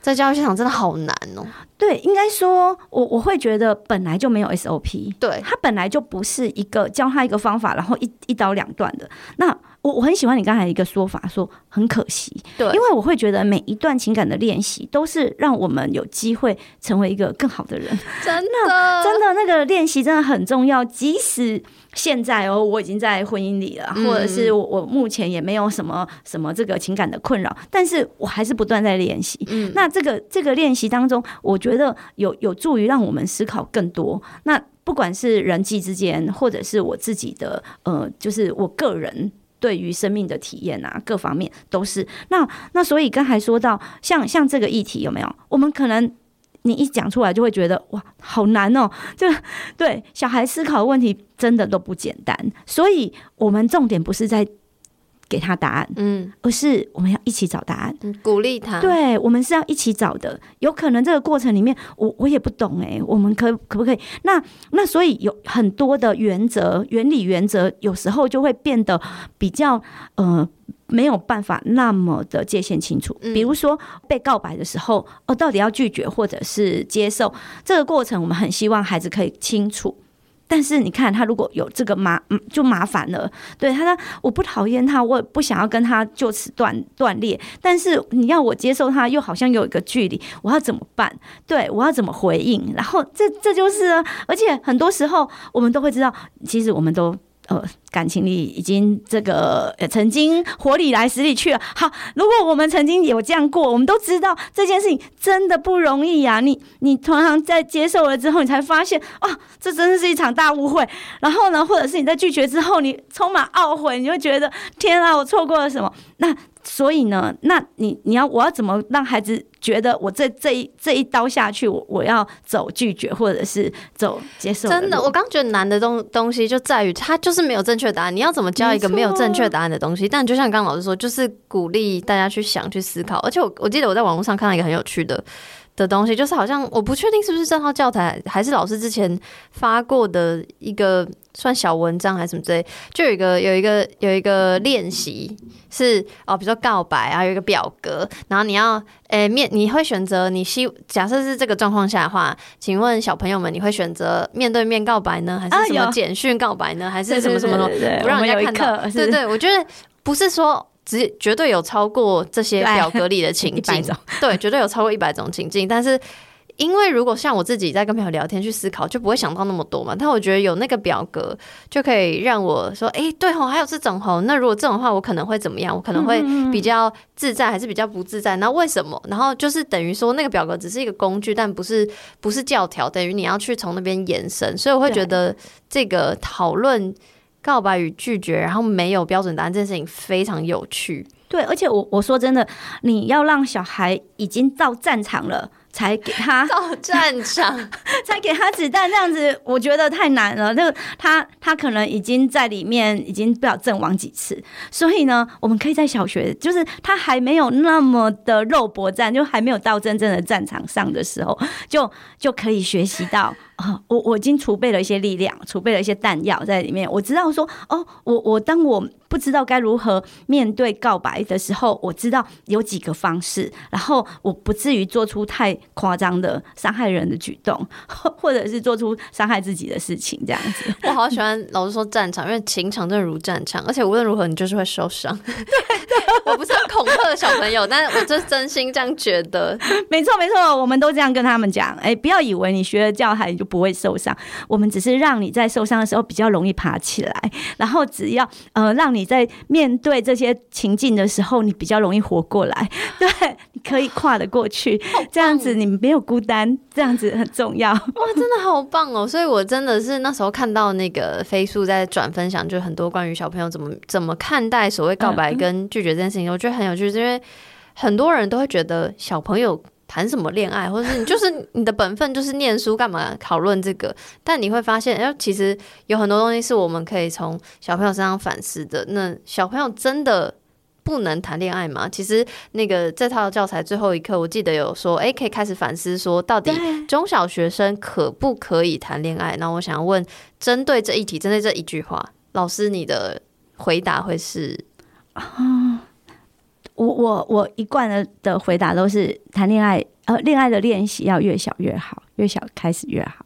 在教育现场真的好难哦。对，应该说，我我会觉得本来就没有 SOP，对，他本来就不是一个教他一个方法，然后一一刀两断的。那我我很喜欢你刚才一个说法，说很可惜，对，因为我会觉得每一段情感的练习都是让我们有机会成为一个更好的人，真的，真的那个练习真的很重要。即使现在哦，我已经在婚姻里了，或者是我我目前也没有什么什么这个情感的困扰，但是我还是不断在练习。嗯，那这个这个练习当中，我觉得有有助于让我们思考更多。那不管是人际之间，或者是我自己的呃，就是我个人。对于生命的体验啊，各方面都是那那，所以刚才说到像像这个议题有没有？我们可能你一讲出来就会觉得哇，好难哦！就对小孩思考的问题真的都不简单，所以我们重点不是在。给他答案，嗯，而是我们要一起找答案，嗯、鼓励他。对，我们是要一起找的。有可能这个过程里面，我我也不懂哎、欸，我们可可不可以？那那所以有很多的原则、原理、原则，有时候就会变得比较呃没有办法那么的界限清楚。比如说被告白的时候，哦，到底要拒绝或者是接受这个过程，我们很希望孩子可以清楚。但是你看，他如果有这个麻，就麻烦了。对他说：“我不讨厌他，我也不想要跟他就此断断裂。但是你要我接受他，又好像有一个距离，我要怎么办？对，我要怎么回应？然后这这就是，而且很多时候我们都会知道，其实我们都。”感情里已经这个，曾经活里来，死里去了。好，如果我们曾经有这样过，我们都知道这件事情真的不容易呀、你你通常在接受了之后，你才发现啊，这真的是一场大误会。然后呢，或者是你在拒绝之后，你充满懊悔，你就觉得天啊，我错过了什么？那。所以呢，那你你要我要怎么让孩子觉得我这这一这一刀下去，我我要走拒绝或者是走接受？真的，我刚觉得难的东东西就在于他就是没有正确答案。你要怎么教一个没有正确答案的东西？但就像刚刚老师说，就是鼓励大家去想去思考。而且我我记得我在网络上看到一个很有趣的的东西，就是好像我不确定是不是这套教材还是老师之前发过的一个。算小文章还是什么之类，就有一个有一个有一个练习是哦，比如说告白啊，有一个表格，然后你要诶、欸、面，你会选择你希假设是这个状况下的话，请问小朋友们，你会选择面对面告白呢，还是什么简讯告白呢，还是什么什么什么不让人家看到？对对，我觉得不是说只绝对有超过这些表格里的情 境，对，绝对有超过一百种情境，但是。因为如果像我自己在跟朋友聊天去思考，就不会想到那么多嘛。但我觉得有那个表格就可以让我说，哎，对吼，还有这种吼。那如果这种话，我可能会怎么样？我可能会比较自在，还是比较不自在？那为什么？然后就是等于说，那个表格只是一个工具，但不是不是教条，等于你要去从那边延伸。所以我会觉得这个讨论告白与拒绝，然后没有标准答案这件事情非常有趣。对，而且我我说真的，你要让小孩已经到战场了。才给他 到战场，才给他子弹，这样子我觉得太难了。那个他他可能已经在里面已经不知道阵亡几次，所以呢，我们可以在小学，就是他还没有那么的肉搏战，就还没有到真正的战场上的时候，就就可以学习到。我我已经储备了一些力量，储备了一些弹药在里面。我知道说，哦，我我当我不知道该如何面对告白的时候，我知道有几个方式，然后我不至于做出太夸张的伤害人的举动，或者是做出伤害自己的事情。这样子，我好喜欢老师说战场，因为情场真的如战场，而且无论如何你就是会受伤。对，我不是很恐吓小朋友，但是我就是真心这样觉得。没错没错，我们都这样跟他们讲。哎，不要以为你学了教孩就不会受伤，我们只是让你在受伤的时候比较容易爬起来，然后只要呃让你在面对这些情境的时候，你比较容易活过来，对，你可以跨得过去，这样子你没有孤单，这样子很重要。哇，真的好棒哦！所以我真的是那时候看到那个飞速在转分享，就很多关于小朋友怎么怎么看待所谓告白跟拒绝这件事情，我觉得很有趣，因为很多人都会觉得小朋友。谈什么恋爱，或者是你就是你的本分就是念书，干嘛讨论这个？但你会发现，哎，其实有很多东西是我们可以从小朋友身上反思的。那小朋友真的不能谈恋爱吗？其实那个这套教材最后一课，我记得有说，哎，可以开始反思说，到底中小学生可不可以谈恋爱？那我想要问，针对这一题，针对这一句话，老师你的回答会是？我我我一贯的的回答都是谈恋爱，呃，恋爱的练习要越小越好，越小开始越好。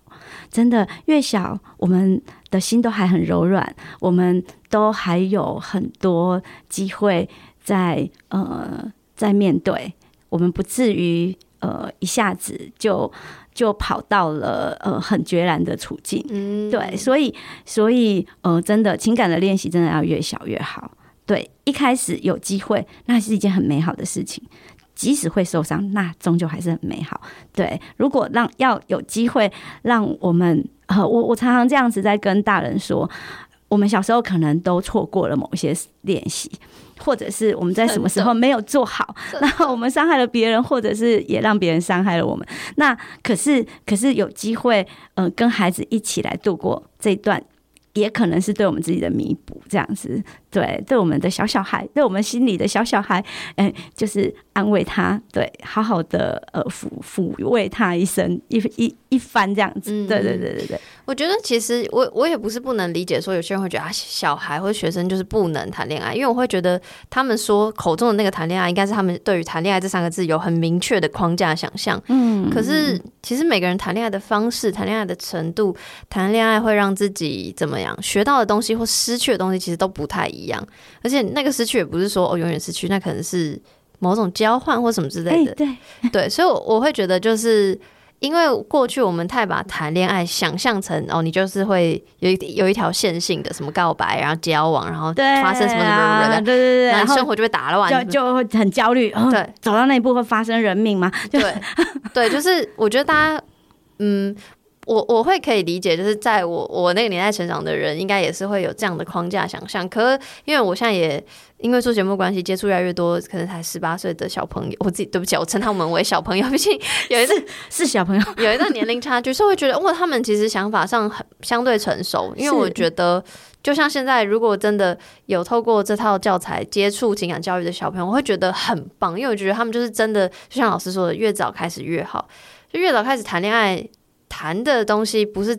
真的，越小我们的心都还很柔软，我们都还有很多机会在呃在面对，我们不至于呃一下子就就跑到了呃很决然的处境。嗯，对，所以所以呃，真的情感的练习真的要越小越好。对，一开始有机会，那是一件很美好的事情。即使会受伤，那终究还是很美好。对，如果让要有机会，让我们呃，我我常常这样子在跟大人说，我们小时候可能都错过了某些练习，或者是我们在什么时候没有做好，然后我们伤害了别人，或者是也让别人伤害了我们。那可是可是有机会，呃，跟孩子一起来度过这一段。也可能是对我们自己的弥补，这样子，对，对我们的小小孩，对我们心里的小小孩，嗯，就是安慰他，对，好好的呃抚抚慰他一生，一一一番这样子，对对对对对。我觉得其实我我也不是不能理解，说有些人会觉得啊，小孩或者学生就是不能谈恋爱，因为我会觉得他们说口中的那个谈恋爱，应该是他们对于谈恋爱这三个字有很明确的框架想象。嗯，可是其实每个人谈恋爱的方式、谈恋爱的程度、谈恋爱会让自己怎么样？学到的东西或失去的东西其实都不太一样，而且那个失去也不是说哦永远失去，那可能是某种交换或什么之类的。对对，所以我我会觉得，就是因为过去我们太把谈恋爱想象成哦，你就是会有一有一条线性的什么告白，然后交往，然后发生什么什么的，对对对，然后生活就被打乱，就就会很焦虑。对，走到那一步会发生人命吗？对对，就是我觉得大家嗯。我我会可以理解，就是在我我那个年代成长的人，应该也是会有这样的框架想象。可是因为我现在也因为做节目关系，接触越来越多，可能才十八岁的小朋友，我自己对不起，我称他们为小朋友，毕竟 有一次是，是小朋友，有一段年龄差距，所以会觉得哇，他们其实想法上很相对成熟。因为我觉得，就像现在，如果真的有透过这套教材接触情感教育的小朋友，我会觉得很棒，因为我觉得他们就是真的，就像老师说的，越早开始越好，就越早开始谈恋爱。谈的东西不是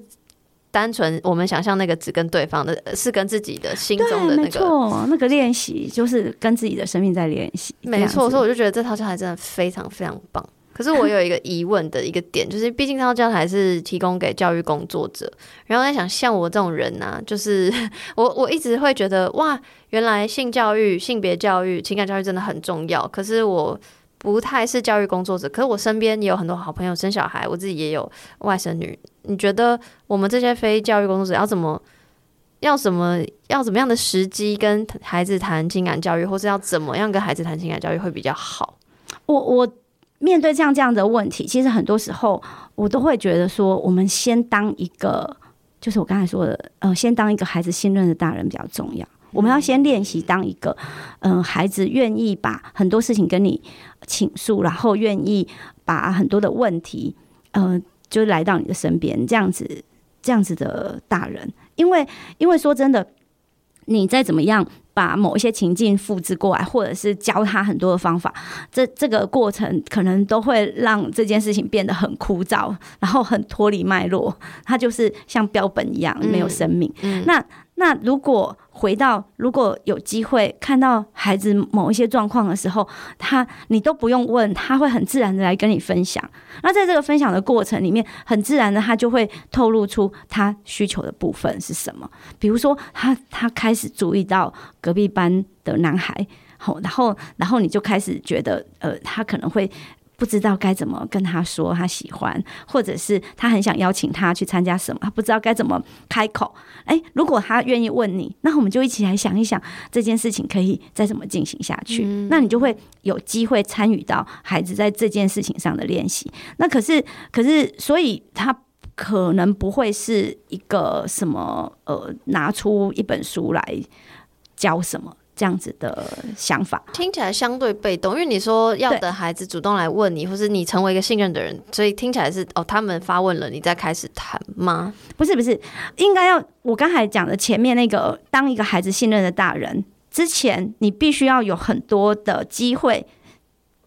单纯我们想象那个只跟对方的，是跟自己的心中的那个。没错，那个练习就是跟自己的生命在练习。没错，所以我就觉得这套教材真的非常非常棒。可是我有一个疑问的一个点，就是毕竟这套教材是提供给教育工作者，然后在想，像我这种人呢、啊，就是 我我一直会觉得，哇，原来性教育、性别教育、情感教育真的很重要。可是我不太是教育工作者，可是我身边也有很多好朋友生小孩，我自己也有外甥女。你觉得我们这些非教育工作者要怎么？要什么？要怎么样的时机跟孩子谈情感教育，或是要怎么样跟孩子谈情感教育会比较好？我我面对这样这样的问题，其实很多时候我都会觉得说，我们先当一个，就是我刚才说的，呃，先当一个孩子信任的大人比较重要。我们要先练习当一个，嗯、呃，孩子愿意把很多事情跟你倾诉，然后愿意把很多的问题，呃，就来到你的身边，这样子，这样子的大人。因为，因为说真的，你再怎么样把某一些情境复制过来，或者是教他很多的方法，这这个过程可能都会让这件事情变得很枯燥，然后很脱离脉络，它就是像标本一样没有生命。嗯嗯、那那如果。回到，如果有机会看到孩子某一些状况的时候，他你都不用问，他会很自然的来跟你分享。那在这个分享的过程里面，很自然的他就会透露出他需求的部分是什么。比如说，他他开始注意到隔壁班的男孩，好，然后然后你就开始觉得，呃，他可能会。不知道该怎么跟他说他喜欢，或者是他很想邀请他去参加什么，他不知道该怎么开口。诶，如果他愿意问你，那我们就一起来想一想这件事情可以再怎么进行下去。嗯。那你就会有机会参与到孩子在这件事情上的练习。那可是，可是，所以他可能不会是一个什么呃，拿出一本书来教什么。这样子的想法听起来相对被动，因为你说要等孩子主动来问你，或是你成为一个信任的人，所以听起来是哦，他们发问了，你再开始谈吗？不是，不是，应该要我刚才讲的前面那个，当一个孩子信任的大人之前，你必须要有很多的机会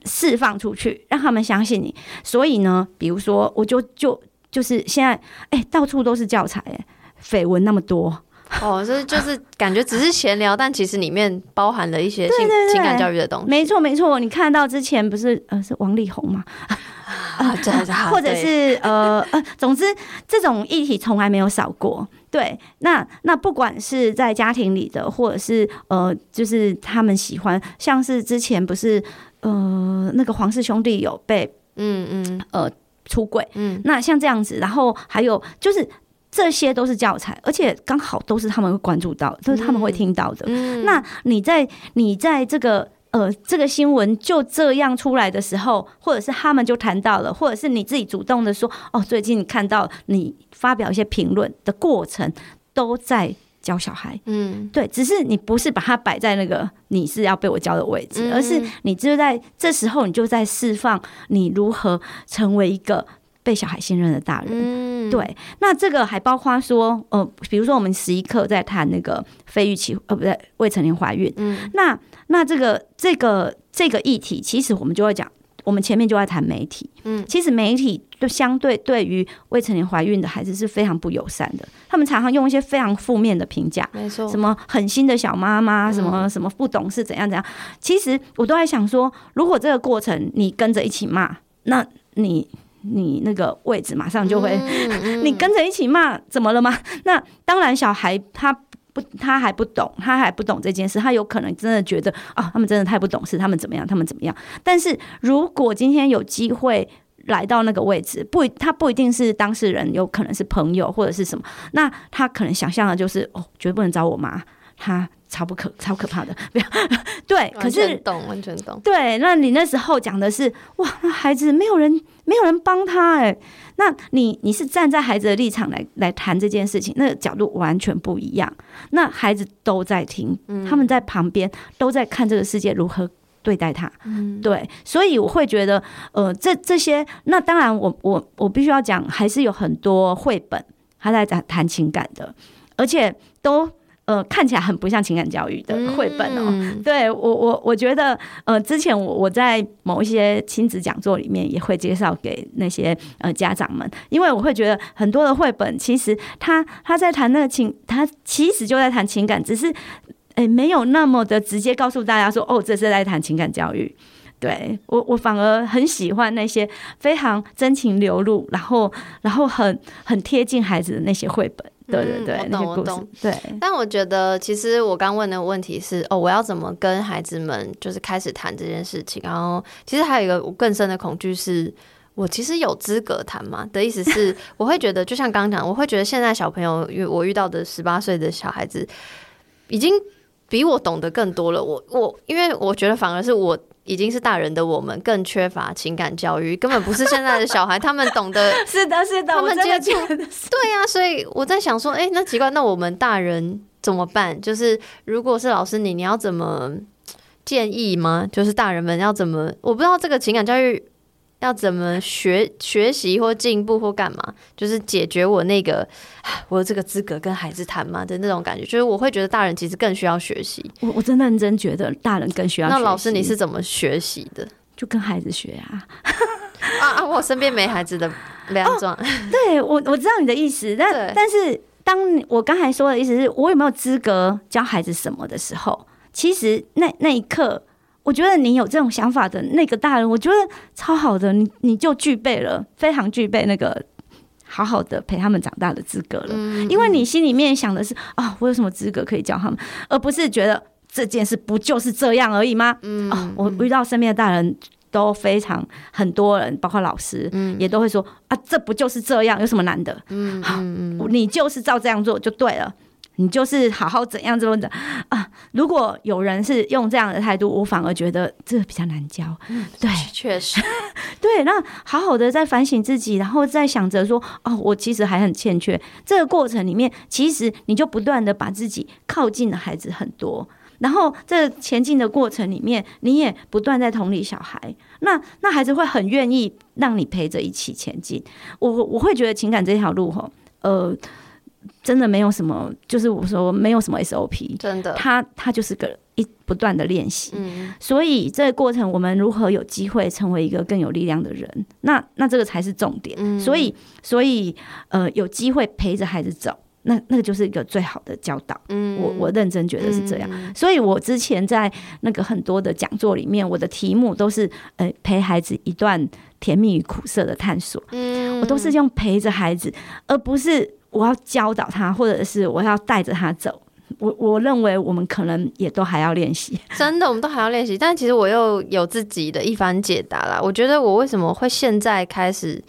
释放出去，让他们相信你。所以呢，比如说，我就就就是现在，哎、欸，到处都是教材，哎，绯闻那么多。哦，这就是感觉只是闲聊，但其实里面包含了一些情情感教育的东西。没错，没错。你看到之前不是呃是王力宏吗？啊，对，或者是呃呃，总之这种议题从来没有少过。对，那那不管是在家庭里的，或者是呃，就是他们喜欢，像是之前不是呃那个黄氏兄弟有被嗯嗯呃出轨，嗯，那像这样子，然后还有就是。这些都是教材，而且刚好都是他们会关注到，都是他们会听到的。嗯，那你在你在这个呃这个新闻就这样出来的时候，或者是他们就谈到了，或者是你自己主动的说，哦，最近你看到你发表一些评论的过程，都在教小孩。嗯，对，只是你不是把它摆在那个你是要被我教的位置，而是你就在这时候，你就在释放你如何成为一个。被小孩信任的大人，嗯，对，那这个还包括说，呃，比如说我们十一课在谈那个非预期，呃，不对，未成年怀孕，嗯，那那这个这个这个议题，其实我们就会讲，我们前面就在谈媒体，嗯，其实媒体就相对对于未成年怀孕的孩子是非常不友善的，他们常常用一些非常负面的评价，没错，什么狠心的小妈妈，什么什么不懂事，怎样怎样，其实我都在想说，如果这个过程你跟着一起骂，那你。你那个位置马上就会，你跟着一起骂，怎么了吗？那当然，小孩他不，他还不懂，他还不懂这件事，他有可能真的觉得啊，他们真的太不懂事，他们怎么样，他们怎么样？但是如果今天有机会来到那个位置，不，他不一定是当事人，有可能是朋友或者是什么，那他可能想象的就是哦，绝对不能找我妈，他。超不可超可怕的，不要 对，可是懂完全懂。对，那你那时候讲的是哇，那孩子没有人没有人帮他哎，那你你是站在孩子的立场来来谈这件事情，那个角度完全不一样。那孩子都在听，他们在旁边都在看这个世界如何对待他。嗯，对，所以我会觉得呃，这这些那当然我我我必须要讲，还是有很多绘本他在讲谈情感的，而且都。呃，看起来很不像情感教育的绘本哦。嗯、对我，我我觉得，呃，之前我我在某一些亲子讲座里面也会介绍给那些呃家长们，因为我会觉得很多的绘本其实他他在谈那个情，他其实就在谈情感，只是诶没有那么的直接告诉大家说，哦，这是在谈情感教育。对我，我反而很喜欢那些非常真情流露，然后然后很很贴近孩子的那些绘本。对对对，嗯、我懂我懂。对，但我觉得其实我刚问的问题是哦，我要怎么跟孩子们就是开始谈这件事情？然后其实还有一个更深的恐惧是，我其实有资格谈吗？的意思是，我会觉得就像刚刚讲，我会觉得现在小朋友，因为我遇到的十八岁的小孩子，已经比我懂得更多了。我我因为我觉得反而是我。已经是大人的我们更缺乏情感教育，根本不是现在的小孩，他们懂得 是的，是的，他们接触对呀、啊，所以我在想说，哎、欸，那奇怪，那我们大人怎么办？就是如果是老师你，你要怎么建议吗？就是大人们要怎么？我不知道这个情感教育。要怎么学学习或进步或干嘛？就是解决我那个 我有这个资格跟孩子谈吗的那种感觉？就是我会觉得大人其实更需要学习。我我真的认真觉得大人更需要。那老师你是怎么学习的？就跟孩子学啊！啊啊！我身边没孩子的梁壮。对我我知道你的意思，但但是当我刚才说的意思是我有没有资格教孩子什么的时候，其实那那一刻。我觉得你有这种想法的那个大人，我觉得超好的，你你就具备了，非常具备那个好好的陪他们长大的资格了。嗯嗯。因为你心里面想的是啊、哦，我有什么资格可以教他们，而不是觉得这件事不就是这样而已吗？嗯，嗯，哦，我遇到身边的大人都非常很多人，包括老师，嗯，也都会说啊，这不就是这样，有什么难的？嗯，好，你就是照这样做就对了。你就是好好怎样怎么的啊！如果有人是用这样的态度，我反而觉得这个比较难教。嗯，对，确实，对。那好好的在反省自己，然后再想着说，哦，我其实还很欠缺。这个过程里面，其实你就不断的把自己靠近了孩子很多，然后这前进的过程里面，你也不断在同理小孩。那那孩子会很愿意让你陪着一起前进。我我会觉得情感这条路，吼，呃。真的没有什么，就是我说没有什么 SOP，真的，他他就是个一不断的练习，嗯，所以这个过程我们如何有机会成为一个更有力量的人，那那这个才是重点，嗯，所以所以呃有机会陪着孩子走，那那个就是一个最好的教导，嗯，我我认真觉得是这样，嗯，所以我之前在那个很多的讲座里面，我的题目都是呃陪孩子一段甜蜜与苦涩的探索，嗯，我都是用陪着孩子，而不是。我要教导他，或者是我要带着他走。我我认为我们可能也都还要练习。真的，我们都还要练习。但其实我又有自己的一番解答啦。我觉得我为什么会现在开始，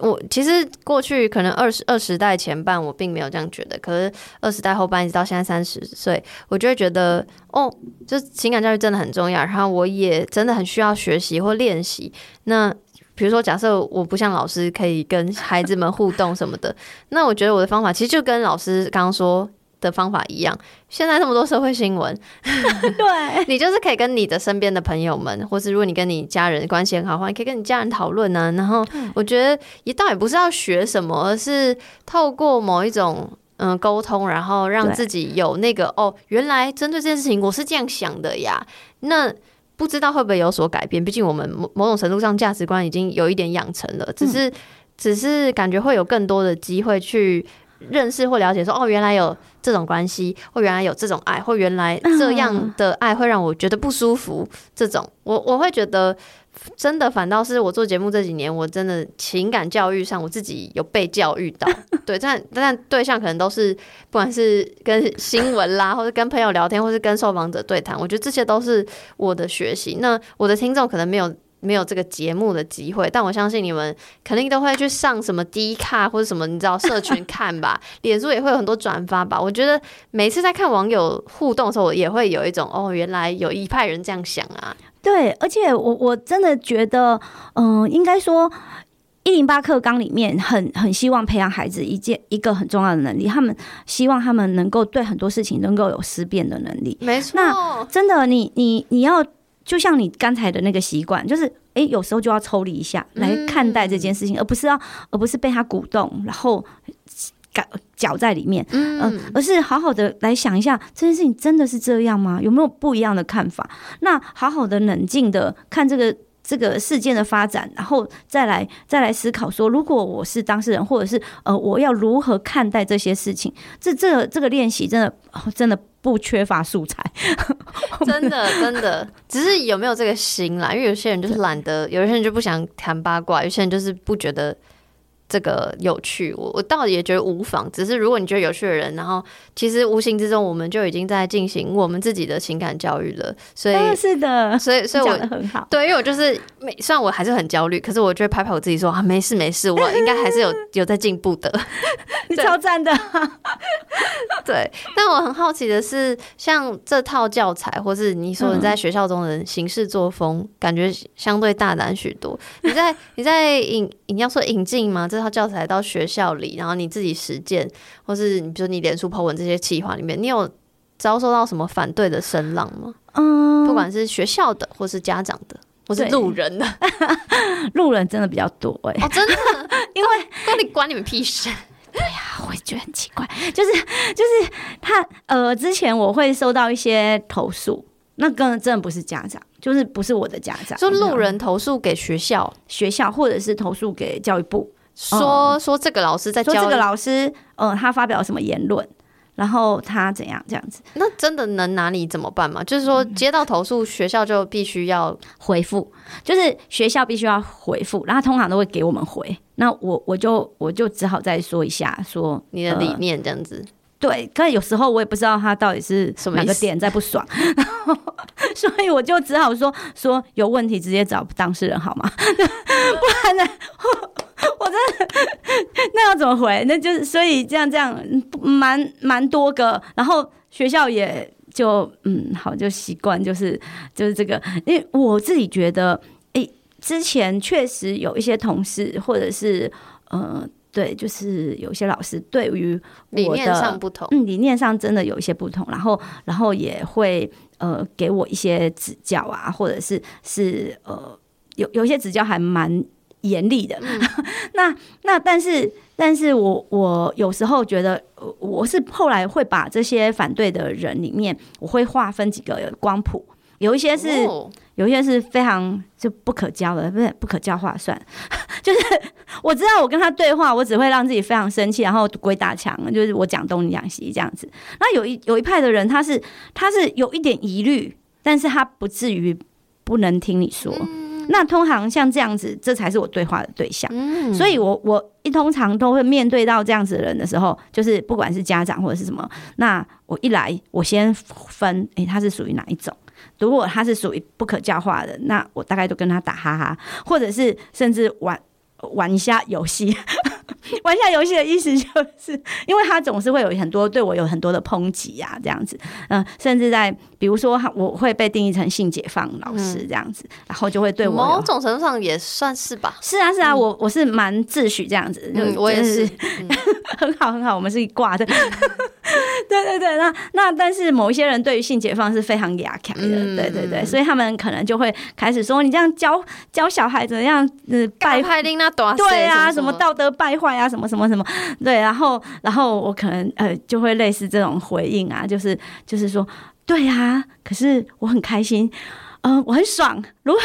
我其实过去可能二十二十代前半我并没有这样觉得，可是二十代后半一直到现在三十岁，我就会觉得哦，就情感教育真的很重要。然后我也真的很需要学习或练习。那比如说，假设我不像老师可以跟孩子们互动什么的，那我觉得我的方法其实就跟老师刚刚说的方法一样。现在这么多社会新闻，对你就是可以跟你的身边的朋友们，或是如果你跟你家人关系很好的话，你可以跟你家人讨论呢。然后我觉得一倒也不是要学什么，而是透过某一种嗯沟通，然后让自己有那个哦，原来针对这件事情我是这样想的呀。那不知道会不会有所改变？毕竟我们某某种程度上价值观已经有一点养成了，只是只是感觉会有更多的机会去认识或了解说，说哦，原来有这种关系，或原来有这种爱，或原来这样的爱会让我觉得不舒服。这种我我会觉得。真的，反倒是我做节目这几年，我真的情感教育上，我自己有被教育到。对，但但对象可能都是，不管是跟新闻啦，或者跟朋友聊天，或是跟受访者对谈，我觉得这些都是我的学习。那我的听众可能没有没有这个节目的机会，但我相信你们肯定都会去上什么 D 卡或者什么，你知道社群看吧，脸书也会有很多转发吧。我觉得每次在看网友互动的时候，我也会有一种哦，原来有一派人这样想啊。对，而且我我真的觉得，嗯、呃，应该说一零八课纲里面很很希望培养孩子一件一个很重要的能力，他们希望他们能够对很多事情能够有思辨的能力。没错，那真的你你你要就像你刚才的那个习惯，就是哎，有时候就要抽离一下来看待这件事情，嗯、而不是要而不是被他鼓动，然后。搅在里面，嗯、呃，而是好好的来想一下这件事情真的是这样吗？有没有不一样的看法？那好好的冷静的看这个这这个事件的发展，然后再来再来思考说，如果我是当事人，或者是呃，我要如何看待这些事情？这这个、这个练习真的真的不缺乏素材，真的真的，只是有没有这个心啦？因为有些人就是懒得，有些人就不想谈八卦，有些人就是不觉得。这个有趣，我我倒也觉得无妨。只是如果你觉得有趣的人，然后其实无形之中我们就已经在进行我们自己的情感教育了。所以、啊、是的，所以所以我很好。对，因为我就是每虽然我还是很焦虑，可是我就会拍拍我自己说啊，没事没事，我应该还是有有在进步的。你超赞的。对，但我很好奇的是，像这套教材，或是你说你在学校中的行事作风，嗯、感觉相对大胆许多。你在你在引你要说引进吗？这套教材到学校里，然后你自己实践，或是你比如说你脸书 po 文这些企划里面，你有遭受到什么反对的声浪吗？嗯，不管是学校的，或是家长的，或是路人的，路人真的比较多哎、欸，哦，真的，因为到底关你们屁事？对呀，我也觉得很奇怪，就是就是他呃，之前我会收到一些投诉，那个真的不是家长。就是不是我的家长，就路人投诉给学校，学校或者是投诉给教育部，说、嗯、说这个老师在教说这个老师，嗯，他发表什么言论，然后他怎样这样子，那真的能拿你怎么办吗？就是说接到投诉，学校就必须要回复，就是学校必须要回复，然后通常都会给我们回，那我我就我就只好再说一下，说你的理念这样子。呃对，可是有时候我也不知道他到底是哪个点在不爽，然 后所以我就只好说说有问题直接找当事人好吗？不然呢，我真的那要怎么回？那就是所以这样这样蛮蛮多个，然后学校也就嗯好就习惯就是就是这个，因为我自己觉得，诶，之前确实有一些同事或者是呃。对，就是有些老师对于我的理念上不同，嗯，理念上真的有一些不同，然后，然后也会呃给我一些指教啊，或者是是呃有有一些指教还蛮严厉的。嗯、那那但是但是我我有时候觉得，我是后来会把这些反对的人里面，我会划分几个光谱，有一些是。哦有些是非常就不可教的，不是不可教化算，就是我知道我跟他对话，我只会让自己非常生气，然后鬼打墙，就是我讲东你讲西这样子。那有一有一派的人，他是他是有一点疑虑，但是他不至于不能听你说。那通常像这样子，这才是我对话的对象。所以我我一通常都会面对到这样子的人的时候，就是不管是家长或者是什么，那我一来我先分，诶，他是属于哪一种？如果他是属于不可教化的，那我大概都跟他打哈哈，或者是甚至玩玩一下游戏。玩一下游戏的意思就是，因为他总是会有很多对我有很多的抨击呀，这样子，嗯，甚至在比如说，我会被定义成性解放老师这样子，然后就会对我某种程度上也算是吧。是啊，是啊，我我是蛮自诩这样子，嗯，我也是，很好很好，我们是一挂的。对对对，那那但是某一些人对于性解放是非常牙开的，对对对，所以他们可能就会开始说，你这样教教小孩怎样，呃，败坏令那短，对啊，什么道德败坏啊，什么什么什么，对，然后然后我可能呃就会类似这种回应啊，就是就是说，对啊，可是我很开心，嗯、呃，我很爽，如何？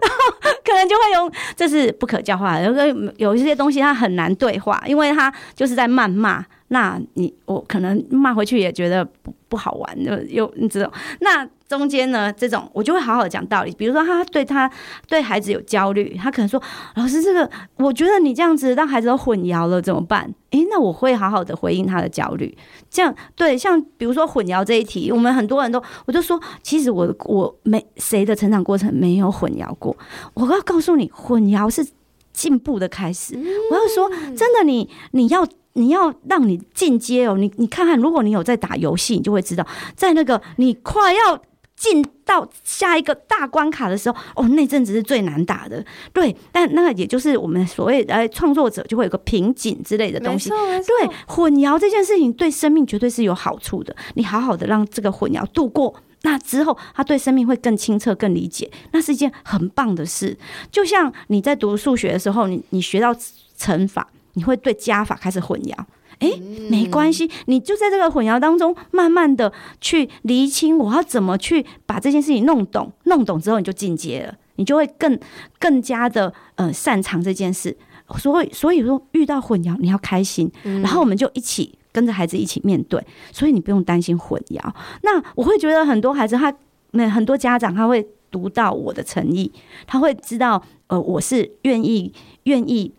然后可能就会用这是不可教化的，有有一些东西它很难对话，因为他就是在谩骂。那你我可能骂回去也觉得不不好玩，就又你知道。那中间呢，这种我就会好好讲道理。比如说，他对他对孩子有焦虑，他可能说：“老师，这个我觉得你这样子让孩子都混淆了，怎么办？”诶，那我会好好的回应他的焦虑。这样对，像比如说混淆这一题，我们很多人都我就说，其实我我没谁的成长过程没有混淆过。我要告诉你，混淆是进步的开始。我要说，真的你，你你要。你要让你进阶哦，你你看看，如果你有在打游戏，你就会知道，在那个你快要进到下一个大关卡的时候，哦，那阵子是最难打的。对，但那个也就是我们所谓的创作者就会有个瓶颈之类的东西。对，混淆这件事情对生命绝对是有好处的。你好好的让这个混淆度过，那之后他对生命会更清澈、更理解，那是一件很棒的事。就像你在读数学的时候，你你学到乘法。你会对加法开始混淆，哎，没关系，你就在这个混淆当中，慢慢的去厘清我要怎么去把这件事情弄懂，弄懂之后你就进阶了。你就会更更加的呃擅长这件事。所以所以说遇到混淆你要开心，然后我们就一起跟着孩子一起面对，所以你不用担心混淆。那我会觉得很多孩子他那很多家长他会读到我的诚意，他会知道呃我是愿意愿意。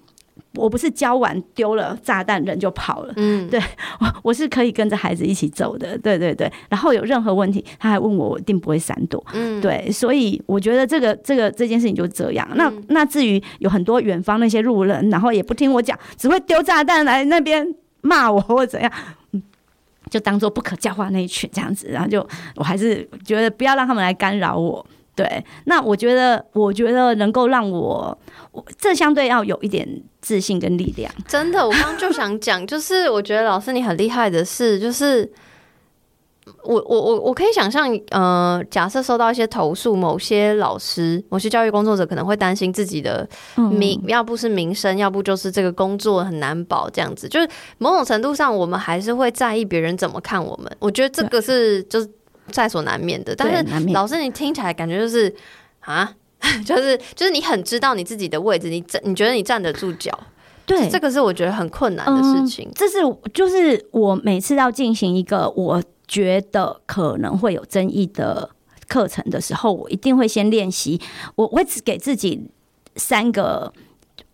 我不是教完丢了炸弹人就跑了，嗯，对，我我是可以跟着孩子一起走的，对对对。然后有任何问题，他还问我，我一定不会闪躲，嗯，对。所以我觉得这个这个这件事情就这样。那那至于有很多远方那些路人，然后也不听我讲，只会丢炸弹来那边骂我或怎样，嗯，就当做不可教化那一群这样子。然后就我还是觉得不要让他们来干扰我。对，那我觉得，我觉得能够让我，我这相对要有一点自信跟力量。真的，我刚刚就想讲，就是我觉得老师你很厉害的是，就是我我我我可以想象，呃，假设收到一些投诉，某些老师、某些教育工作者可能会担心自己的名，嗯、要不是名声，要不就是这个工作很难保，这样子。就是某种程度上，我们还是会在意别人怎么看我们。我觉得这个是就是。在所难免的，但是老师，你听起来感觉就是啊，就是就是你很知道你自己的位置，你站，你觉得你站得住脚，对，这个是我觉得很困难的事情。嗯，这是就是我每次要进行一个我觉得可能会有争议的课程的时候，我一定会先练习，我会只给自己三个。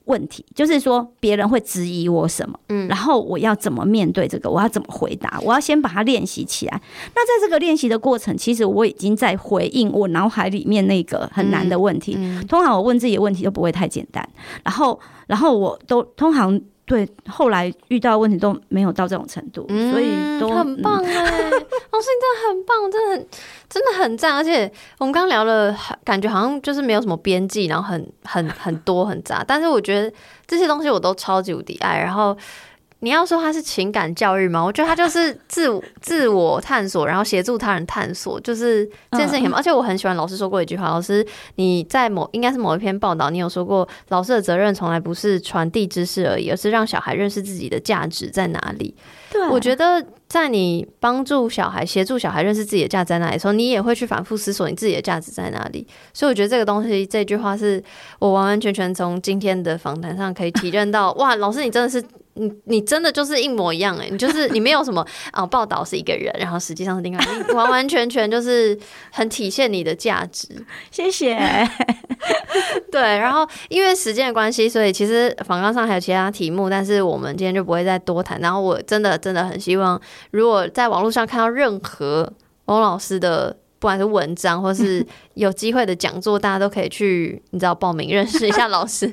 问题就是说，别人会质疑我什么，嗯，然后我要怎么面对这个？我要怎么回答？我要先把它练习起来。那在这个练习的过程，其实我已经在回应我脑海里面那个很难的问题。嗯嗯、通常我问自己的问题都不会太简单，然后，然后我都通常。对，后来遇到问题都没有到这种程度，嗯、所以都很棒哎！老 师，你真的很棒，真的很真的很赞。而且我们刚聊了，感觉好像就是没有什么边际，然后很很很多很杂。但是我觉得这些东西我都超级无敌爱。然后。你要说他是情感教育吗？我觉得他就是自自我探索，然后协助他人探索，就是这件事情。而且我很喜欢老师说过一句话：老师你在某应该是某一篇报道，你有说过，老师的责任从来不是传递知识而已，而是让小孩认识自己的价值在哪里。对，我觉得在你帮助小孩、协助小孩认识自己的价值在哪里的时候，你也会去反复思索你自己的价值在哪里。所以我觉得这个东西，这句话是我完完全全从今天的访谈上可以体认到。哇，老师你真的是。你你真的就是一模一样哎，你就是你没有什么啊，报道是一个人，然后实际上是另外，你完完全全就是很体现你的价值。谢谢。对，然后因为时间的关系，所以其实访纲上还有其他题目，但是我们今天就不会再多谈。然后我真的真的很希望，如果在网络上看到任何翁老师的，不管是文章或是 有机会的讲座，大家都可以去，你知道报名认识一下老师。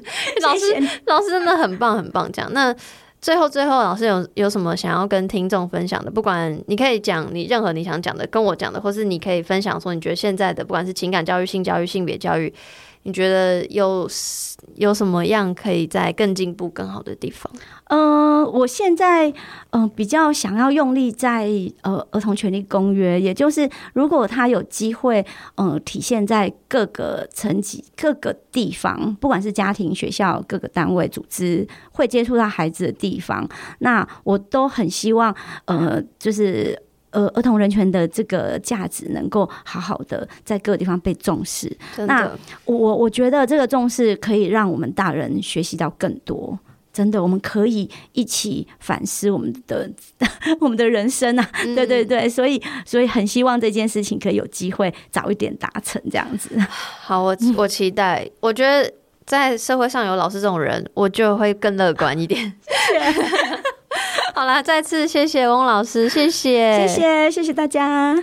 老师老师真的很棒很棒，这样那。最后，最后，老师有有什么想要跟听众分享的？不管你可以讲你任何你想讲的，跟我讲的，或是你可以分享说，你觉得现在的不管是情感教育、性教育、性别教育，你觉得有有什么样可以在更进步、更好的地方？嗯、我现在嗯、比较想要用力在呃儿童权利公约，也就是如果他有机会嗯、呃、体现在各个层级、各个地方，不管是家庭、学校、各个单位、组织会接触到孩子的地方，那我都很希望呃就是呃儿童人权的这个价值能够好好的在各个地方被重视。那我我觉得这个重视可以让我们大人学习到更多。真的，我们可以一起反思我们的 我们的人生啊！嗯、对对对，所以所以很希望这件事情可以有机会早一点达成，这样子。好，我我期待。嗯、我觉得在社会上有老师这种人，我就会更乐观一点。好啦，再次谢谢翁老师，谢谢，谢谢，谢谢大家。